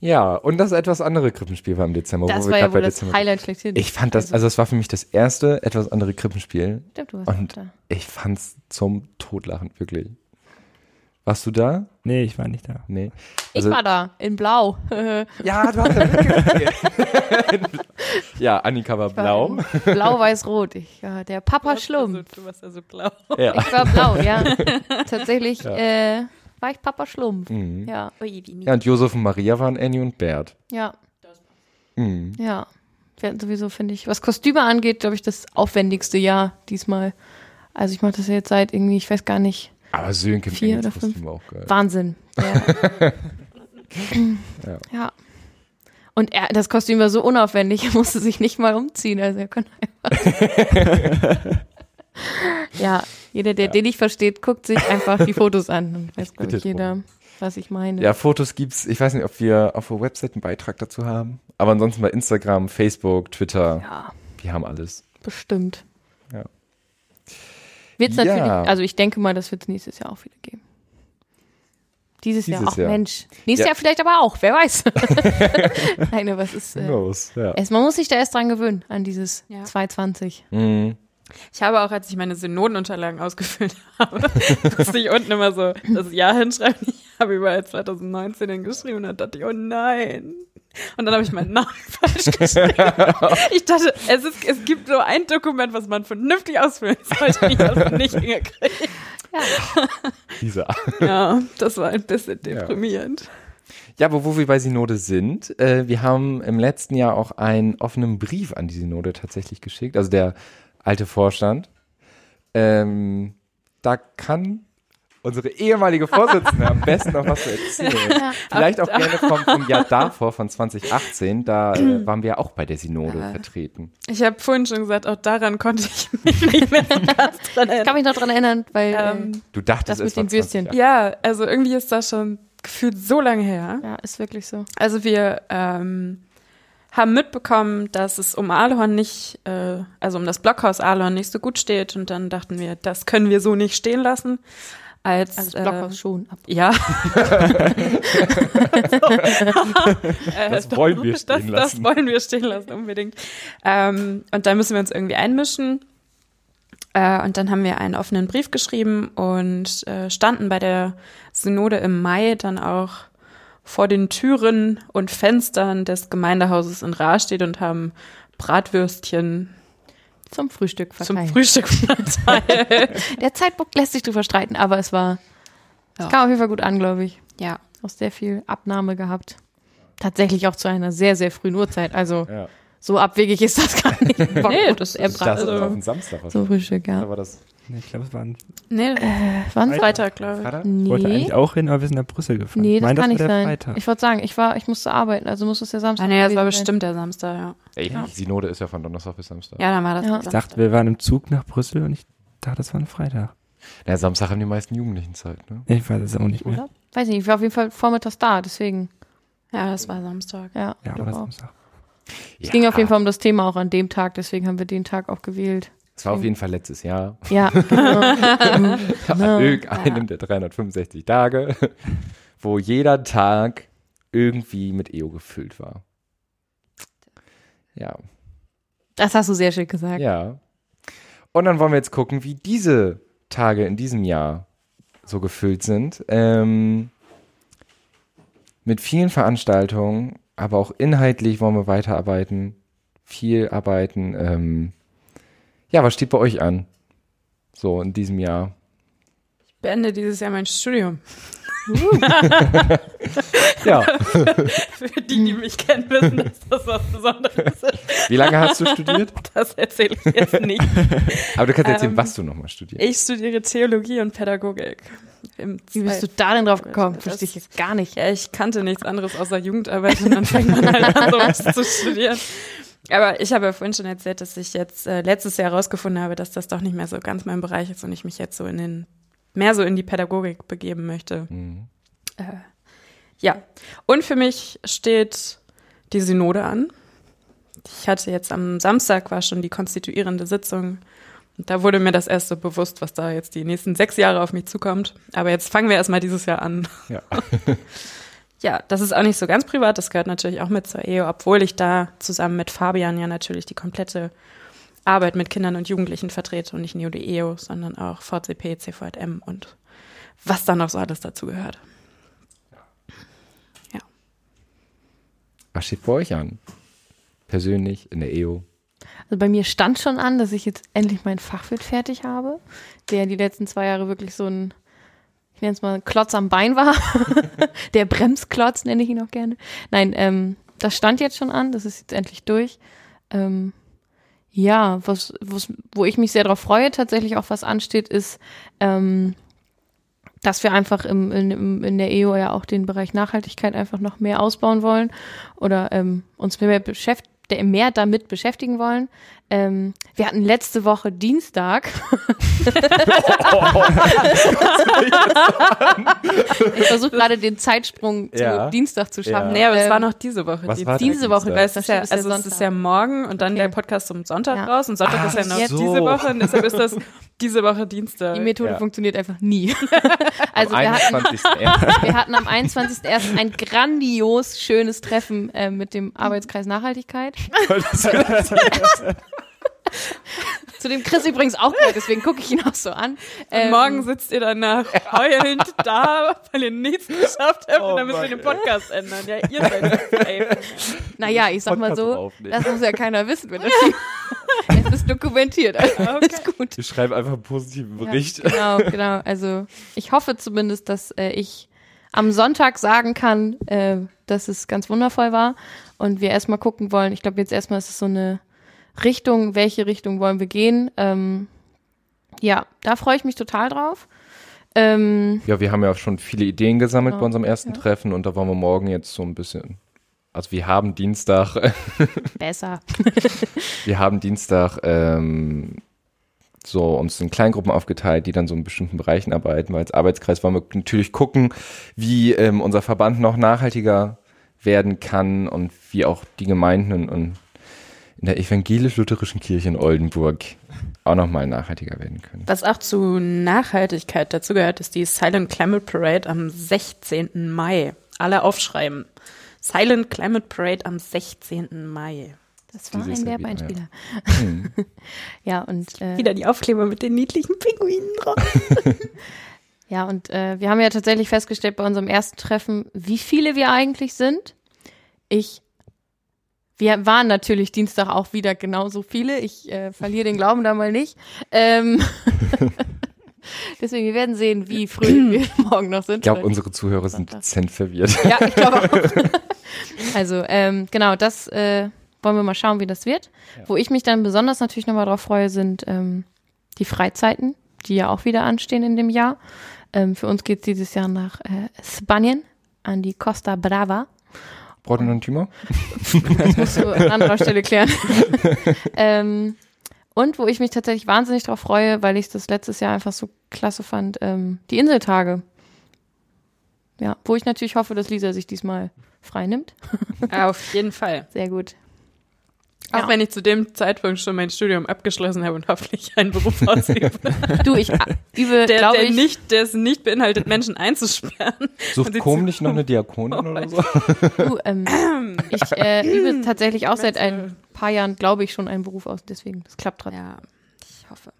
Ja, und das etwas andere Krippenspiel war im Dezember. Das wo wir war ja grad wohl bei das Dezember- Highlight schlechthin. Ich fand das, also es war für mich das erste etwas andere Krippenspiel. Stimmt, du warst Und da. ich fand's zum Totlachen, wirklich. Warst du da? Nee, ich war nicht da. Nee. Ich war da, in Blau. Ja, du hast ja mitgespielt. ja, Annika war blau. Blau, weiß, rot. Ich, ja, der Papa Schlumpf. Also, du warst ja so blau. Ja. Ich war blau, ja. Tatsächlich äh, war ich Papa Schlumpf. Mhm. Ja, Ui, wie ja, und Josef und Maria waren Annie und Bert. ja, Mhm. ja. Wir hatten sowieso, finde ich, was Kostüme angeht, glaube ich, das aufwendigste Jahr diesmal. Also ich mache das ja jetzt seit irgendwie, ich weiß gar nicht, Aber Sönke Vier oder Engelskostüm war auch geil. Wahnsinn. Ja. Ja. ja. Und er, das Kostüm war so unaufwendig, er musste sich nicht mal umziehen. Also er konnte einfach. ja, jeder, der den nicht versteht, guckt sich einfach die Fotos an. Dann weiß, glaube ich, jeder, was ich meine. Ja, Fotos gibt's. Ich weiß nicht, ob wir auf der Website einen Beitrag dazu haben. Aber ansonsten bei Instagram, Facebook, Twitter, ja wir haben alles. bestimmt. Ja. Wird's Ja. natürlich, also ich denke mal, das wird es nächstes Jahr auch wieder geben. Dieses, Jahr, Dieses ach Jahr. Mensch. Nächstes Ja. Jahr vielleicht aber auch, wer weiß. Nein, aber es ist, äh, knows? Ja. es, man muss sich da erst dran gewöhnen, an dieses Ja. 220. Mhm. Ich habe auch, als ich meine Synodenunterlagen ausgefüllt habe, musste ich unten immer so das Jahr hinschreiben. Ich habe überall 2019 hingeschrieben und dann dachte ich, oh nein. Und dann habe ich meinen Namen falsch geschrieben. Ich dachte, es, ist, es gibt so ein Dokument, was man vernünftig ausfüllen sollte. Ich habe es nicht hingekriegt. Lisa. Ja, das war ein bisschen deprimierend. Ja, aber wo wir bei Synode sind, äh, wir haben im letzten Jahr auch einen offenen Brief an die Synode tatsächlich geschickt, also der alte Vorstand. Ähm, da kann unsere ehemalige Vorsitzende am besten noch was zu erzählen. Vielleicht auch gerne vom, vom Jahr davor, von 2018, da äh, waren wir auch bei der Synode Ja. vertreten. Ich habe vorhin schon gesagt, auch daran konnte ich mich nicht mehr dran Ich erinnern. kann mich noch dran erinnern, weil Ähm, Du dachtest, Das mit den Würstchen. 2018. ja, also irgendwie ist das schon gefühlt so lange her. ja, ist wirklich so. Also wir ähm, haben mitbekommen, dass es um Alhorn nicht, äh, also um das Blockhaus Alhorn nicht so gut steht und dann dachten wir, das können wir so nicht stehen lassen. Als, Also das äh, Blockhaus schon. Ab. Ja. Das wollen wir stehen das, lassen. Das wollen wir stehen lassen, unbedingt. Ähm, und da müssen wir uns irgendwie einmischen. Äh, und dann haben wir einen offenen Brief geschrieben und äh, standen bei der Synode im Mai dann auch vor den Türen und Fenstern des Gemeindehauses in Rastedt und haben Bratwürstchen Zum Frühstück zum verteilt. Frühstück verteilt. Der Zeitpunkt lässt sich drüber streiten, aber es war, es Ja. kam auf jeden Fall gut an, glaube ich. ja. Auch sehr viel Abnahme gehabt. tatsächlich auch zu einer sehr, sehr frühen Uhrzeit. Also Ja. so abwegig ist das gar nicht. Nee, das er ist- Das Also- ist auf den Samstag. So Frühstück, ja. Aber das Nee, ich glaube, es waren. Nee, Wann? Freitag, glaube ich. Freitag? Ich wollte Nee. eigentlich auch hin, aber wir sind nach Brüssel gefahren. Nee, das meine, kann war nicht der sein. Freitag. Ich wollte sagen, ich war, ich musste arbeiten, also muss es der Samstag Ah, nee, das war sein. bestimmt der Samstag, ja. Ey, die Synode ist ja von Donnerstag bis Samstag. Ja, dann war das Ja. ich Samstag. dachte, wir waren im Zug nach Brüssel und ich dachte, das war ein Freitag. Ja, Samstag haben die meisten Jugendlichen Zeit, ne? Ich weiß es auch nicht mehr. Oder? Weiß nicht, ich war auf jeden Fall vormittags da, deswegen. Ja, das war Samstag. Ja, Ja, auch. Samstag. Es ging auf jeden Fall um das Thema auch an dem Tag, deswegen haben wir den Tag auch gewählt. Es war auf jeden Fall letztes Jahr. Ja. An irgendeinem der 365 Tage, wo jeder Tag irgendwie mit EO gefüllt war. Ja, das hast du sehr schön gesagt. ja. Und dann wollen wir jetzt gucken, wie diese Tage in diesem Jahr so gefüllt sind. Ähm, mit vielen Veranstaltungen, aber auch inhaltlich wollen wir weiterarbeiten, viel arbeiten. Ähm, ja, was steht bei euch an? So in diesem Jahr. Ich beende dieses Jahr mein Studium. Ja. Für die, die mich kennen, wissen, dass das was Besonderes ist. Wie lange hast du studiert? Das erzähle ich jetzt nicht. Aber du kannst erzählen, Ähm, was du nochmal studierst. Ich studiere Theologie und Pädagogik. Im Wie bist du da denn drauf gekommen? Das- Verstehe ich jetzt gar nicht. Ja, ich kannte nichts anderes außer Jugendarbeit und dann fängt man halt an, sowas zu studieren. Aber ich habe ja vorhin schon erzählt, dass ich jetzt äh, letztes Jahr herausgefunden habe, dass das doch nicht mehr so ganz mein Bereich ist und ich mich jetzt so in den, mehr so in die Pädagogik begeben möchte. Mhm. Äh, ja. Und für mich steht die Synode an. Ich hatte jetzt am Samstag war schon die konstituierende Sitzung. Und da wurde mir das erst so bewusst, was da jetzt die nächsten sechs Jahre auf mich zukommt. Aber jetzt fangen wir erstmal dieses Jahr an. Ja. Ja, das ist auch nicht so ganz privat, das gehört natürlich auch mit zur Ehe, obwohl ich da zusammen mit Fabian ja natürlich die komplette Arbeit mit Kindern und Jugendlichen vertrete und nicht nur die EO, sondern auch VCP, CVM und was dann noch so alles dazu gehört. Was steht bei euch an? Persönlich in der EO. Also bei mir stand schon an, dass ich jetzt endlich meinen Fachwirt fertig habe, der die letzten zwei Jahre wirklich so ein, ich nenne es mal, Klotz am Bein war. der Bremsklotz nenne ich ihn auch gerne. Nein, ähm, das stand jetzt schon an, das ist jetzt endlich durch. Ähm, ja, was, was, wo ich mich sehr darauf freue, tatsächlich auch was ansteht, ist, ähm, dass wir einfach im, in, in der EO ja auch den Bereich Nachhaltigkeit einfach noch mehr ausbauen wollen oder ähm, uns mehr, beschäft mehr damit beschäftigen wollen. Ähm, wir hatten letzte Woche Dienstag. ich versuche gerade den Zeitsprung zu Ja. Dienstag zu schaffen. Ja. Nee, aber es Ähm, war noch diese Woche. Was war diese Woche? Weil es ist ja, also es ist ja morgen und dann Okay. der Podcast zum Sonntag Ja. raus und Sonntag ist ja noch Ach so. diese Woche und deshalb ist das diese Woche Dienstag. Die Methode Ja. funktioniert einfach nie. also Am wir hatten, 21.01. wir hatten am 21.01. ein grandios schönes Treffen äh, mit dem Arbeitskreis Nachhaltigkeit. Zu dem Chris übrigens auch gehört, deswegen gucke ich ihn auch so an. Und Ähm, morgen sitzt ihr danach heulend da, weil ihr nichts geschafft habt Oh und dann müssen wir Mann, den Podcast ändern. Ja, ihr seid ey. Naja, ich sag mal so, das muss ja keiner wissen, wenn das hier, es ist dokumentiert. Also alles gut. Wir schreiben einfach einen positiven Bericht. Ja, genau, genau. Also ich hoffe zumindest, dass äh, ich am Sonntag sagen kann, äh, dass es ganz wundervoll war und wir erstmal gucken wollen. Ich glaube, jetzt erstmal ist es so eine Richtung, welche Richtung wollen wir gehen. Ähm, ja, da freue ich mich total drauf. Ähm, Ja, wir haben ja auch schon viele Ideen gesammelt Genau, bei unserem ersten Treffen und da wollen wir morgen jetzt so ein bisschen. Also wir haben Dienstag, besser. wir haben Dienstag ähm, so uns in Kleingruppen aufgeteilt, die dann so in bestimmten Bereichen arbeiten, weil als Arbeitskreis wollen wir natürlich gucken, wie ähm, unser Verband noch nachhaltiger werden kann und wie auch die Gemeinden in, in, der evangelisch-lutherischen Kirche in Oldenburg auch nochmal nachhaltiger werden können. Was auch zu Nachhaltigkeit dazu gehört, ist die Silent Climate Parade am 16. Mai. Alle aufschreiben. Silent Climate Parade am 16. Mai. Das war Dieses ein wieder, Werbeeinspieler. Hm. Ja, und äh, Wieder die Aufkleber mit den niedlichen Pinguinen drauf. Ja, und äh, wir haben ja tatsächlich festgestellt bei unserem ersten Treffen, wie viele wir eigentlich sind. Ich, wir waren natürlich Dienstag auch wieder genauso viele. Ich äh, verliere den Glauben da mal nicht. Ähm, Deswegen, wir werden sehen, wie früh wir morgen noch sind. Ich glaube, unsere Zuhörer sind dezent verwirrt. Ja, ich glaube auch. also, ähm, genau, das äh, wollen wir mal schauen, wie das wird. Wo ich mich dann besonders natürlich nochmal drauf freue, sind ähm, die Freizeiten, die ja auch wieder anstehen in dem Jahr. Ähm, für uns geht es dieses Jahr nach äh, Spanien, an die Costa Brava. Brot und Timo? Das musst du an anderer Stelle klären. ähm, und wo ich mich tatsächlich wahnsinnig drauf freue, weil ich das letztes Jahr einfach so klasse fand, ähm, die Inseltage. Ja, wo ich natürlich hoffe, dass Lisa sich diesmal frei nimmt. Auf jeden Fall. Sehr gut. Auch Ja. wenn ich zu dem Zeitpunkt schon mein Studium abgeschlossen habe und hoffentlich einen Beruf ausübe, Du, ich äh, übe, der, glaube der, ich, nicht, der es nicht beinhaltet, Menschen einzusperren. Sucht Und sie Kom zu- nicht noch eine Diakonin oder so? du, ähm, ich äh, übe tatsächlich auch seit ein paar Jahren, glaube ich, schon einen Beruf aus. Deswegen, das klappt gerade Ja, ich hoffe.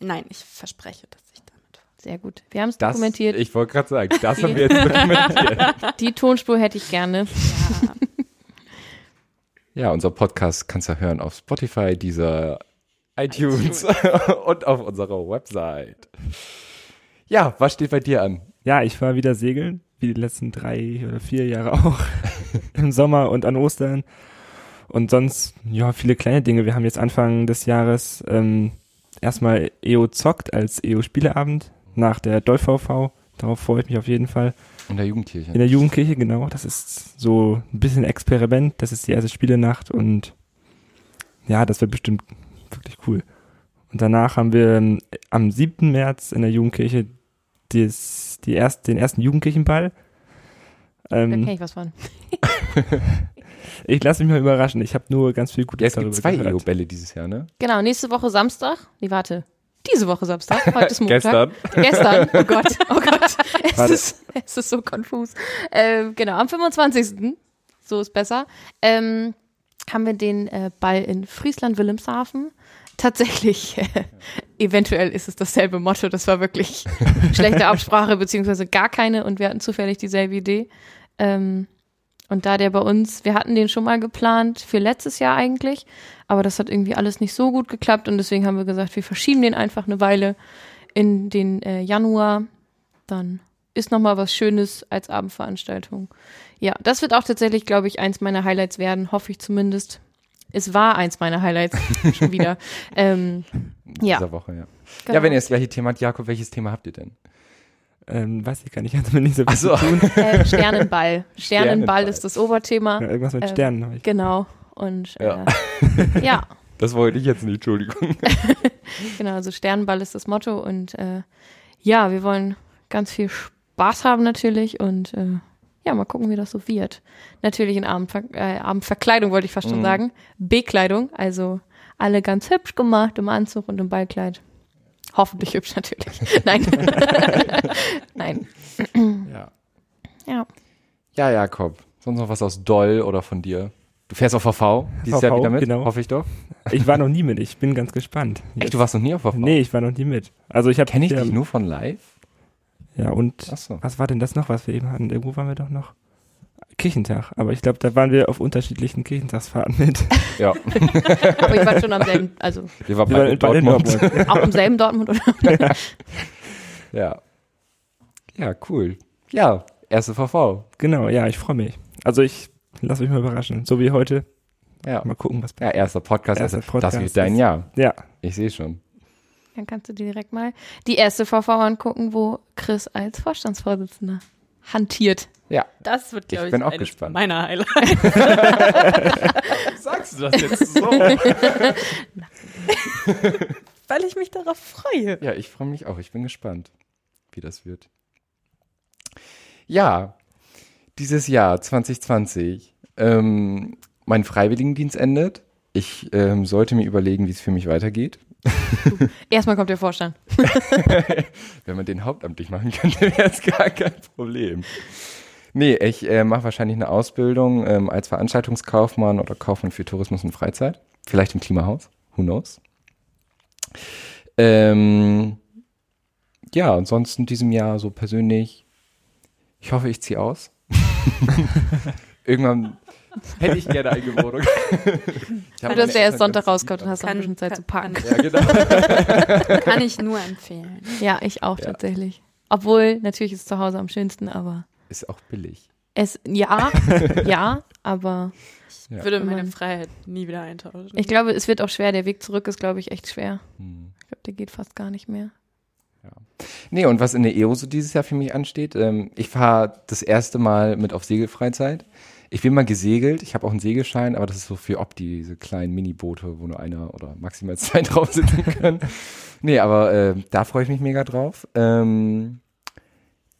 Nein, ich verspreche, dass ich damit. sehr gut. Wir haben es dokumentiert. ich wollte gerade sagen, das haben wir jetzt dokumentiert. Die Tonspur hätte ich gerne. Ja, Ja, unser Podcast kannst du hören auf Spotify, dieser iTunes und auf unserer Website. Ja, was steht bei dir an? Ja, ich war wieder segeln, wie die letzten drei oder vier Jahre auch. Im Sommer und an Ostern. Und sonst, ja, viele kleine Dinge. Wir haben jetzt Anfang des Jahres ähm, erstmal EO zockt als EO-Spieleabend nach der DolVV. Darauf freue ich mich auf jeden Fall. In der Jugendkirche. In der Jugendkirche, genau. Das ist so ein bisschen Experiment. Das ist die erste Spielenacht und ja, das wird bestimmt wirklich cool. Und danach haben wir ähm, am 7. März in der Jugendkirche des, die erst, den ersten Jugendkirchenball. Da Ähm, kenne ich was von. ich lasse mich mal überraschen. Ich habe nur ganz viel ja, Gutes es gibt zwei gehört. EU-Bälle dieses Jahr, ne? Genau, nächste Woche Samstag. Nee, warte. Diese Woche Samstag. Heute ist Montag. Gestern. Gestern. Oh Gott. Oh Gott. Es, Warte. ist, es ist so konfus. Ähm, genau, am 25. So ist besser. Ähm, haben wir den äh, Ball in Friesland-Wilhelmshaven. Tatsächlich, äh, eventuell ist es dasselbe Motto. Das war wirklich schlechte Absprache, beziehungsweise gar keine. Und wir hatten zufällig dieselbe Idee. Ähm, und da der bei uns, wir hatten den schon mal geplant für letztes Jahr eigentlich, aber das hat irgendwie alles nicht so gut geklappt und deswegen haben wir gesagt, wir verschieben den einfach eine Weile in den äh, Januar. Dann ist noch mal was Schönes als Abendveranstaltung. Ja, das wird auch tatsächlich, glaube ich, eins meiner Highlights werden, hoffe ich zumindest. Es war eins meiner Highlights schon wieder. Ähm, ja, Dieser Woche, ja. genau. Ja, wenn ihr das gleiche Thema habt, Jakob, welches Thema habt ihr denn? Ähm, weiß ich gar nicht, hat mir nicht so viel so. zu tun. äh, Sternenball. Sternenball Sternenball. ist das Oberthema. Ja, irgendwas mit Ähm, Sternen. hab ich. Genau. Und äh, Ja. ja. Das wollte ich jetzt nicht, Entschuldigung. Genau, also Sternenball ist das Motto und äh, ja, wir wollen ganz viel Spaß haben natürlich und äh, ja, mal gucken, wie das so wird. Natürlich in Abendver äh, Abendverkleidung wollte ich fast schon Mhm. sagen. Bekleidung, also alle ganz hübsch gemacht im Anzug und im Ballkleid. Hoffentlich hübsch natürlich. Nein. Nein. Ja. Ja. Ja, Jakob. Sonst noch was aus Doll oder von dir? Du fährst auf VV dieses Jahr VV, wieder mit, genau. hoffe ich doch. Ich war noch nie mit, ich bin ganz gespannt. Echt, du warst noch nie auf VV? Nee, ich war noch nie mit. Also ich habe Kenn ich ja, dich nur von live? Ja, und so. was war denn das noch, was wir eben hatten? Irgendwo waren wir doch noch. Kirchentag, aber ich glaube, da waren wir auf unterschiedlichen Kirchentagsfahrten mit. Ja. Aber ich war schon am selben, also Wir waren Wir waren in- Dortmund. Dortmund. auch im selben Dortmund oder? Ja. Ja, cool. Ja, erste VV. Genau, ja, ich freue mich. Also ich lasse mich mal überraschen. So wie heute. Ja. Mal gucken, was Ja, erster Podcast. Erster also, Podcast das wird dein Jahr. Ja, Ich sehe schon. Dann kannst du dir direkt mal die erste VV angucken, wo Chris als Vorstandsvorsitzender hantiert. Ja. Das wird, Ich glaube ich, bin auch gespannt. meiner Highlights. Sagst du das jetzt so? Weil ich mich darauf freue. ja, ich freue mich auch. Ich bin gespannt, wie das wird. Ja, dieses Jahr 2020. Ähm, mein Freiwilligendienst endet. Ich ähm, sollte mir überlegen, wie es für mich weitergeht. Erstmal kommt der Vorstand. Wenn man den hauptamtlich machen könnte, wäre es gar kein Problem. Nee, ich äh, mache wahrscheinlich eine Ausbildung ähm, als Veranstaltungskaufmann oder Kaufmann für Tourismus und Freizeit. Vielleicht im Klimahaus. Who knows? Ähm, ja, ansonsten in diesem Jahr so persönlich. Ich hoffe, ich ziehe aus. Irgendwann Hätte ich gerne eine Wohnung. Du hast ja erst Sonntag rausgekommen und hast noch ein bisschen Zeit zu packen. Ja, genau. Kann ich nur empfehlen. Ja, ich auch Ja. tatsächlich. Obwohl, natürlich ist zu Hause am schönsten, aber Ist auch billig. es, ja, ja, aber Ich Ja. würde meine. Freiheit nie wieder eintauschen. ich glaube, es wird auch schwer. Der Weg zurück ist, glaube ich, echt schwer. Hm. Ich glaube, der geht fast gar nicht mehr. Nee, und was in der EO so dieses Jahr für mich ansteht, ähm, ich fahre das erste Mal mit auf Segelfreizeit. Ich bin mal gesegelt, ich habe auch einen Segelschein, aber das ist so für Opti, diese kleinen Miniboote, wo nur einer oder maximal zwei drauf sitzen können. nee, aber äh, da freue ich mich mega drauf. Ähm,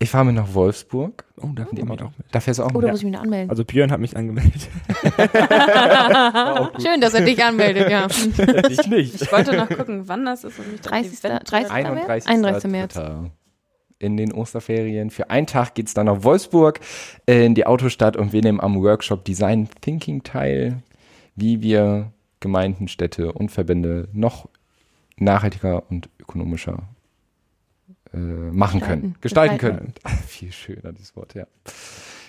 ich fahre mit nach Wolfsburg. Oh, da ich Auto. auch mit. Da fährst du auch Oder mit. muss ich mich noch anmelden? Also Björn hat mich angemeldet. Schön, dass er dich anmeldet, ja. ich nicht. Ich wollte noch gucken, wann das ist und dann 30. eventuell- 30. 31. 31. März. In den Osterferien. Für einen Tag geht's dann nach Wolfsburg äh, in die Autostadt und wir nehmen am Workshop Design Thinking teil, wie wir Gemeinden, Städte und Verbände noch nachhaltiger und ökonomischer äh, machen können. Gestalten. Gestalten können. Ach, viel schöner, dieses Wort, ja.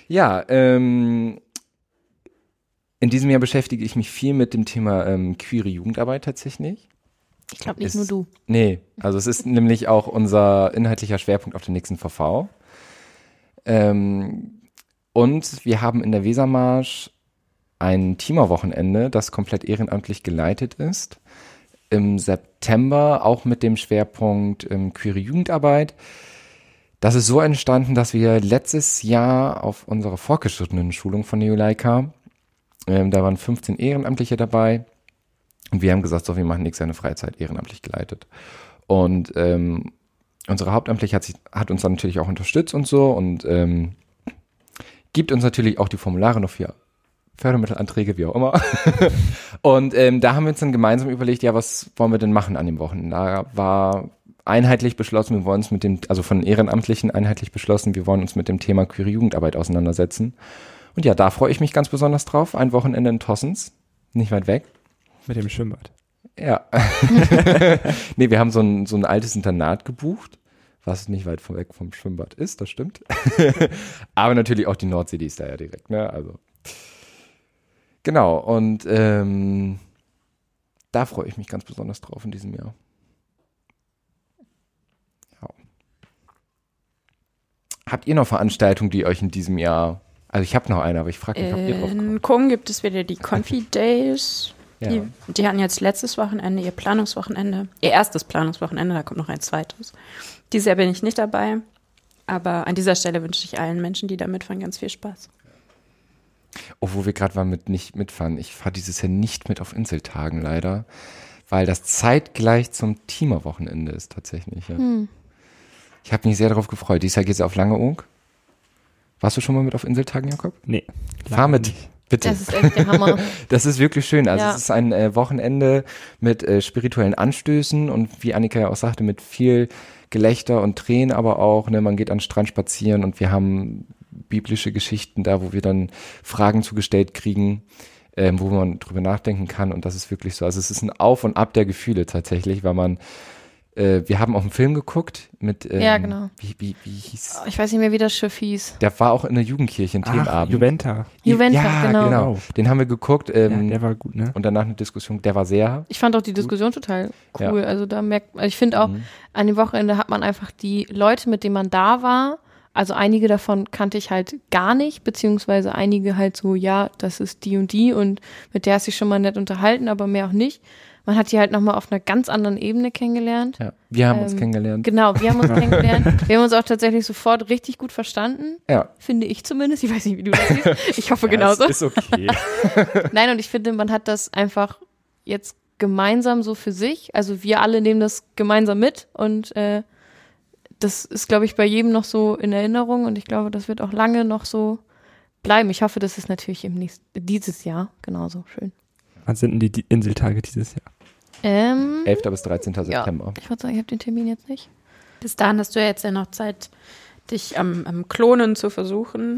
Ja, ähm, in diesem Jahr beschäftige ich mich viel mit dem Thema ähm, queere Jugendarbeit tatsächlich. Ich glaube nicht Ist- nur du. Nee, also es ist nämlich auch unser inhaltlicher Schwerpunkt auf der nächsten VV. Ähm, und wir haben in der Wesermarsch ein Teamerwochenende, das komplett ehrenamtlich geleitet ist. Im September auch mit dem Schwerpunkt ähm, queere Jugendarbeit. Das ist so entstanden, dass wir letztes Jahr auf unserer fortgeschrittenen Schulung von Neolaika, ähm, da waren 15 Ehrenamtliche dabei, und wir haben gesagt, so, wir machen nächstes Jahr eine Freizeit ehrenamtlich geleitet. Und ähm, unsere Hauptamtliche hat, sich, hat uns dann natürlich auch unterstützt und so und ähm, gibt uns natürlich auch die Formulare noch für Fördermittelanträge, wie auch immer. und ähm, da haben wir uns dann gemeinsam überlegt, ja, was wollen wir denn machen an dem Wochenende? Da war einheitlich beschlossen, wir wollen uns mit dem, also von Ehrenamtlichen einheitlich beschlossen, wir wollen uns mit dem Thema queere Jugendarbeit auseinandersetzen. Und ja, da freue ich mich ganz besonders drauf. Ein Wochenende in Tossens, nicht weit weg. Mit dem Schwimmbad. Ja. nee, wir haben so ein, so ein altes Internat gebucht, was nicht weit weg vom Schwimmbad ist, das stimmt. Aber natürlich auch die Nordsee, die ist da ja direkt, ne? Also. Genau, und ähm, da freue ich mich ganz besonders drauf in diesem Jahr. Ja. Habt ihr noch Veranstaltungen, die euch in diesem Jahr. Also ich habe noch eine, aber ich frage mich, ob ihr drauf kommt. In Com gibt es wieder die Confi Days. Ja. Die, die hatten jetzt letztes Wochenende ihr Planungswochenende, ihr erstes Planungswochenende, da kommt noch ein zweites. Dieses Jahr bin ich nicht dabei, aber an dieser Stelle wünsche ich allen Menschen, die da mitfahren, ganz viel Spaß. Oh, wo wir gerade waren mit nicht mitfahren. Ich fahre dieses Jahr nicht mit auf Inseltagen leider, weil das zeitgleich zum Teamerwochenende ist tatsächlich. Ja. Hm. Ich habe mich sehr darauf gefreut. Dieses Jahr geht's auf Langeoog. Warst du schon mal mit auf Inseltagen, Jakob? Nee. Fahr mit. nicht. Bitte. Das ist echt der Hammer. Das ist wirklich schön. Also Ja. es ist ein äh, Wochenende mit äh, spirituellen Anstößen und wie Annika ja auch sagte, mit viel Gelächter und Tränen, aber auch, ne, man geht an den Strand spazieren und wir haben biblische Geschichten da, wo wir dann Fragen zugestellt kriegen, ähm, wo man drüber nachdenken kann und das ist wirklich so. Also es ist ein Auf und Ab der Gefühle tatsächlich, weil man äh, wir haben auch einen Film geguckt mit ähm, Ja, genau. wie, wie, wie hieß Ich weiß nicht mehr, wie das Schiff hieß. der war auch in der Jugendkirche, ein Themenabend. Juventa. Juventa, ja, genau. genau. Den haben wir geguckt. Ähm, ja, der war gut, ne? und danach eine Diskussion, der war sehr. Ich fand auch die Diskussion total cool. Ja. Also da merkt also ich finde auch, Mhm. an dem Wochenende hat man einfach die Leute, mit denen man da war, also einige davon kannte ich halt gar nicht, beziehungsweise einige halt so, ja, das ist die und die und mit der hast du dich schon mal nett unterhalten, aber mehr auch nicht. Man hat die halt nochmal auf einer ganz anderen Ebene kennengelernt. Ja, wir haben uns Ähm, kennengelernt. Genau, wir haben uns kennengelernt. Wir haben uns auch tatsächlich sofort richtig gut verstanden, Ja. finde ich zumindest. Ich weiß nicht, wie du das siehst. Ich hoffe Ja, genauso. Ist, ist okay. Nein, und ich finde, man hat das einfach jetzt gemeinsam so für sich. Also wir alle nehmen das gemeinsam mit und äh, das ist, glaube ich, bei jedem noch so in Erinnerung und ich glaube, das wird auch lange noch so bleiben. Ich hoffe, das ist natürlich im nächsten, dieses Jahr genauso schön. Wann sind denn die, Inseltage dieses Jahr? Ähm, 11. bis 13. September. ich würde sagen, ich habe den Termin jetzt nicht. Bis dahin hast du ja jetzt ja noch Zeit, dich am, am Klonen zu versuchen.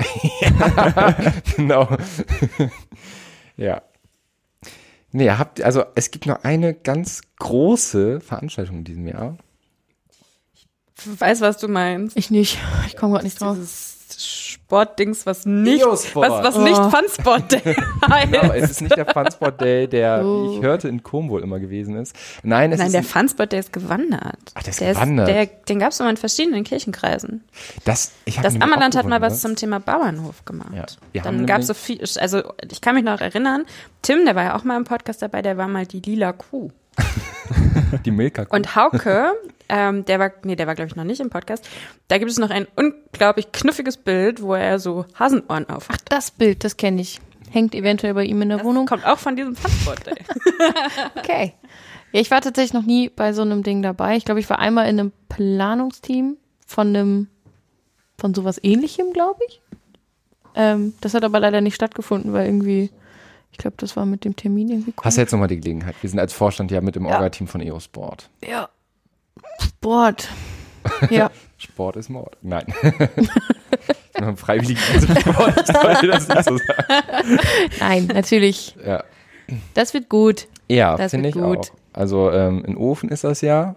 genau. ja. Nee, habt, also es gibt noch eine ganz große Veranstaltung in diesem Jahr. Ich weiß, was du meinst. Ich nicht. Ich komme gerade nicht drauf. Dieses Sport-Dings, was nicht, was, was nicht Oh. Fun-Sport Day heißt. Genau, es ist nicht der Funsport Day, der, Oh. wie ich hörte, in Com wohl immer gewesen ist. Nein, es Nein, ist der Fun-Sport Day ist gewandert. Ach, der ist gewandert. der, den gab es immer in verschiedenen Kirchenkreisen. das, ich Das Ammerland hat mal was zum Thema Bauernhof gemacht. Ja, Dann gab es so viel, also ich kann mich noch erinnern, Tim, der war ja auch mal im Podcast dabei, der war mal die lila Kuh. die Milka. Und Hauke, ähm, der war, nee, der war glaube ich noch nicht im Podcast, da gibt es noch ein unglaublich knuffiges Bild, wo er so Hasenohren auf Ach, das Bild, das kenne ich. Hängt eventuell bei ihm in der Das Wohnung. kommt auch von diesem Funsport Day. Okay. Ja, ich war tatsächlich noch nie bei so einem Ding dabei. Ich glaube, ich war einmal in einem Planungsteam von einem, von sowas ähnlichem, glaube ich. Ähm, das hat aber leider nicht stattgefunden, weil irgendwie, ich glaube, das war mit dem Termin irgendwie Hast du jetzt nochmal die Gelegenheit? Wir sind als Vorstand ja mit im Ja. Orga-Team von EO Sport. Ja. Sport. Ja. Sport ist Mord. Nein. ich bin freiwillig Sport. Sollte das so sagen. Nein, natürlich. Ja, Das wird gut. ja finde ich gut. auch. Also ähm, in Ofen ist das ja.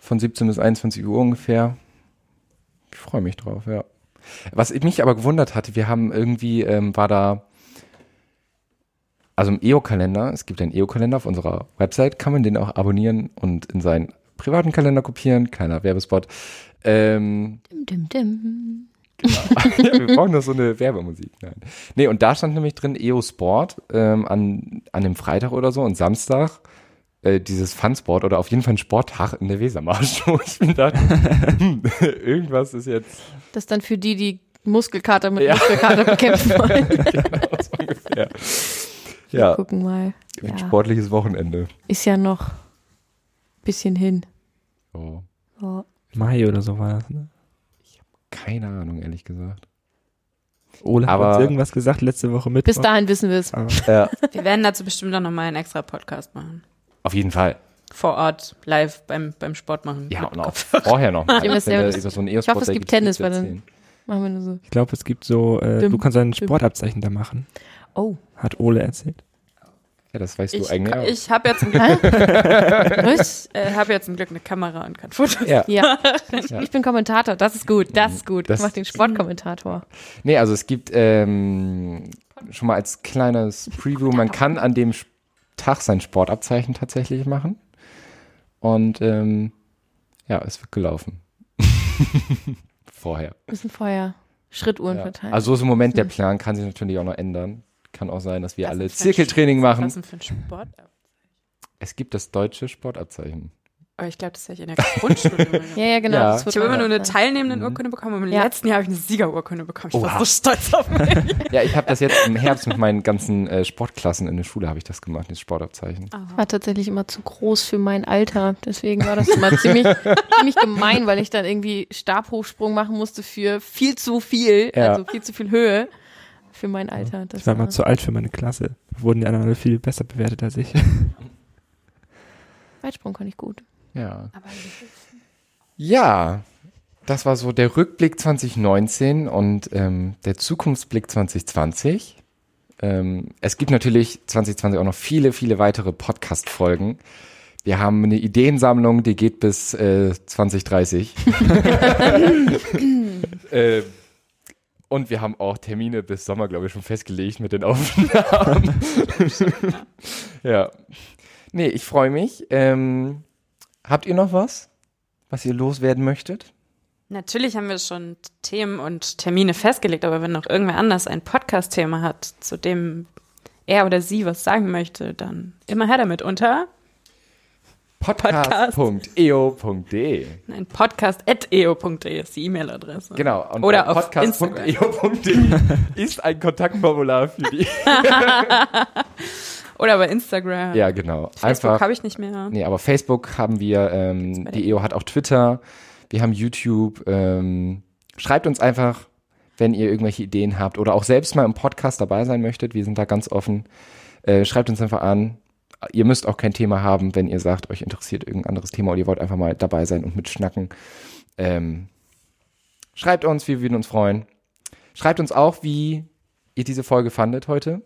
Von 17 bis 21 Uhr ungefähr. Ich freue mich drauf, ja. Was mich aber gewundert hatte, wir haben irgendwie, ähm, war da, also im EO-Kalender, es gibt einen EO-Kalender auf unserer Website, kann man den auch abonnieren und in seinen privaten Kalender kopieren, kleiner Werbespot. Ähm, Dim, dim, dim. ja, wir brauchen noch so eine Werbemusik. Nein. Nee, und da stand nämlich drin EO Sport ähm, an, an dem Freitag oder so und Samstag äh, dieses Funsport oder auf jeden Fall ein Sporttag in der Wesermarsch. Ich mir dachte, hm, irgendwas ist jetzt Das ist dann für die, die Muskelkater mit Ja. Muskelkater bekämpfen wollen. genau so ungefähr. Ja, Gucken mal. ein Ja. sportliches Wochenende. Ist ja noch ein bisschen hin. Oh, Oh. Mai oder so war das, ne? keine Ahnung, ehrlich gesagt. Ole hat Aber- uns irgendwas gesagt letzte Woche mit. Bis dahin wissen wir es. Ja, Wir werden dazu bestimmt auch nochmal einen extra Podcast machen. auf jeden Fall. Vor Ort, live beim, beim Sport machen. Ja, und auch Kopfhörer. vorher noch. mal. Ja, so Ich hoffe, es gibt Tennis, weil dann-. Machen wir nur so. ich glaube, es gibt so, äh, du kannst ein. Sportabzeichen da machen. Oh. Hat Ole erzählt. Ja, das weißt Ich, du eigentlich auch. ich habe jetzt, ein Glück- Was? äh, hab jetzt zum Glück eine Kamera und kann Fotos. ja. Ja. Ich, ich bin Kommentator. Das ist gut. Das ist gut. Das- ich mach den Sportkommentator. Nee, also es gibt ähm, schon mal als kleines Preview, man kann an dem Tag sein Sportabzeichen tatsächlich machen. Und ähm, ja, es wird gelaufen. Vorher. Müssen vorher Schrittuhren Ja. verteilen. Also so ist im Moment der Plan, kann sich natürlich auch noch ändern. Kann auch sein, dass wir Was alle Zirkeltraining Was machen. ist denn für ein Sport? Es gibt das deutsche Sportabzeichen. Aber ich glaube, das hätte ich in der Grundschule ja, ja, genau. Ja. das Ich habe immer man- nur eine teilnehmende Urkunde bekommen und im Ja. letzten Jahr habe ich eine Siegerurkunde bekommen. Ich war Oha. so stolz auf mich. Ja, ich habe das jetzt im Herbst mit meinen ganzen äh, Sportklassen in der Schule habe ich das gemacht, das Sportabzeichen. war tatsächlich immer zu groß für mein Alter. Deswegen war das immer ziemlich, ziemlich gemein, weil ich dann irgendwie Stabhochsprung machen musste für viel zu viel, Ja. also viel zu viel Höhe für mein Alter. Das Ich war mal zu alt für meine Klasse. Wurden die anderen alle viel besser bewertet als ich. Weitsprung kann ich gut. Ja. Ja, das war so der Rückblick 2019 und ähm, der Zukunftsblick 2020. Ähm, es gibt natürlich 2020 auch noch viele, viele weitere Podcast-Folgen. Wir haben eine Ideensammlung, die geht bis äh, 2030. äh, und wir haben auch Termine bis Sommer, glaube ich, schon festgelegt mit den Aufnahmen. ja. Nee, ich freue mich. Ähm, habt ihr noch was, was ihr loswerden möchtet? Natürlich haben wir schon Themen und Termine festgelegt, aber wenn noch irgendwer anders ein Podcast-Thema hat, zu dem er oder sie was sagen möchte, dann immer her damit unter Podcast.eo.de ein podcast.eo.de ist die E-Mail-Adresse. Genau. Und Oder auf podcast.eo.de ist ein Kontaktformular für die. Oder bei Instagram. ja, genau. Facebook Einfach. habe ich nicht mehr. Nee, aber Facebook haben wir, ähm, die EO hat auch Twitter, wir haben YouTube. Ähm, schreibt uns einfach, wenn ihr irgendwelche Ideen habt oder auch selbst mal im Podcast dabei sein möchtet. Wir sind da ganz offen. Äh, schreibt uns einfach an. Ihr müsst auch kein Thema haben, wenn ihr sagt, euch interessiert irgendein anderes Thema oder ihr wollt einfach mal dabei sein und mitschnacken. Ähm, schreibt uns, wir würden uns freuen. Schreibt uns auch, wie ihr diese Folge fandet heute.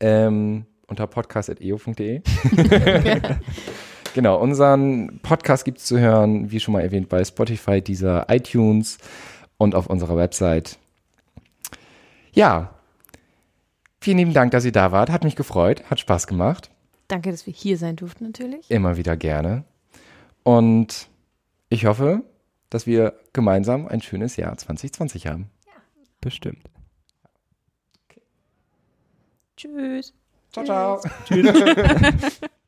Ähm, unter podcast.eo.de. Genau, unseren Podcast gibt's zu hören, wie schon mal erwähnt, bei Spotify, dieser iTunes und auf unserer Website Ja. Vielen lieben Dank, dass ihr da wart. Hat mich gefreut, hat Spaß gemacht. Danke, dass wir hier sein durften natürlich. Immer wieder gerne. Und ich hoffe, dass wir gemeinsam ein schönes Jahr 2020 haben. Bestimmt. Tschüss. Ciao, ciao.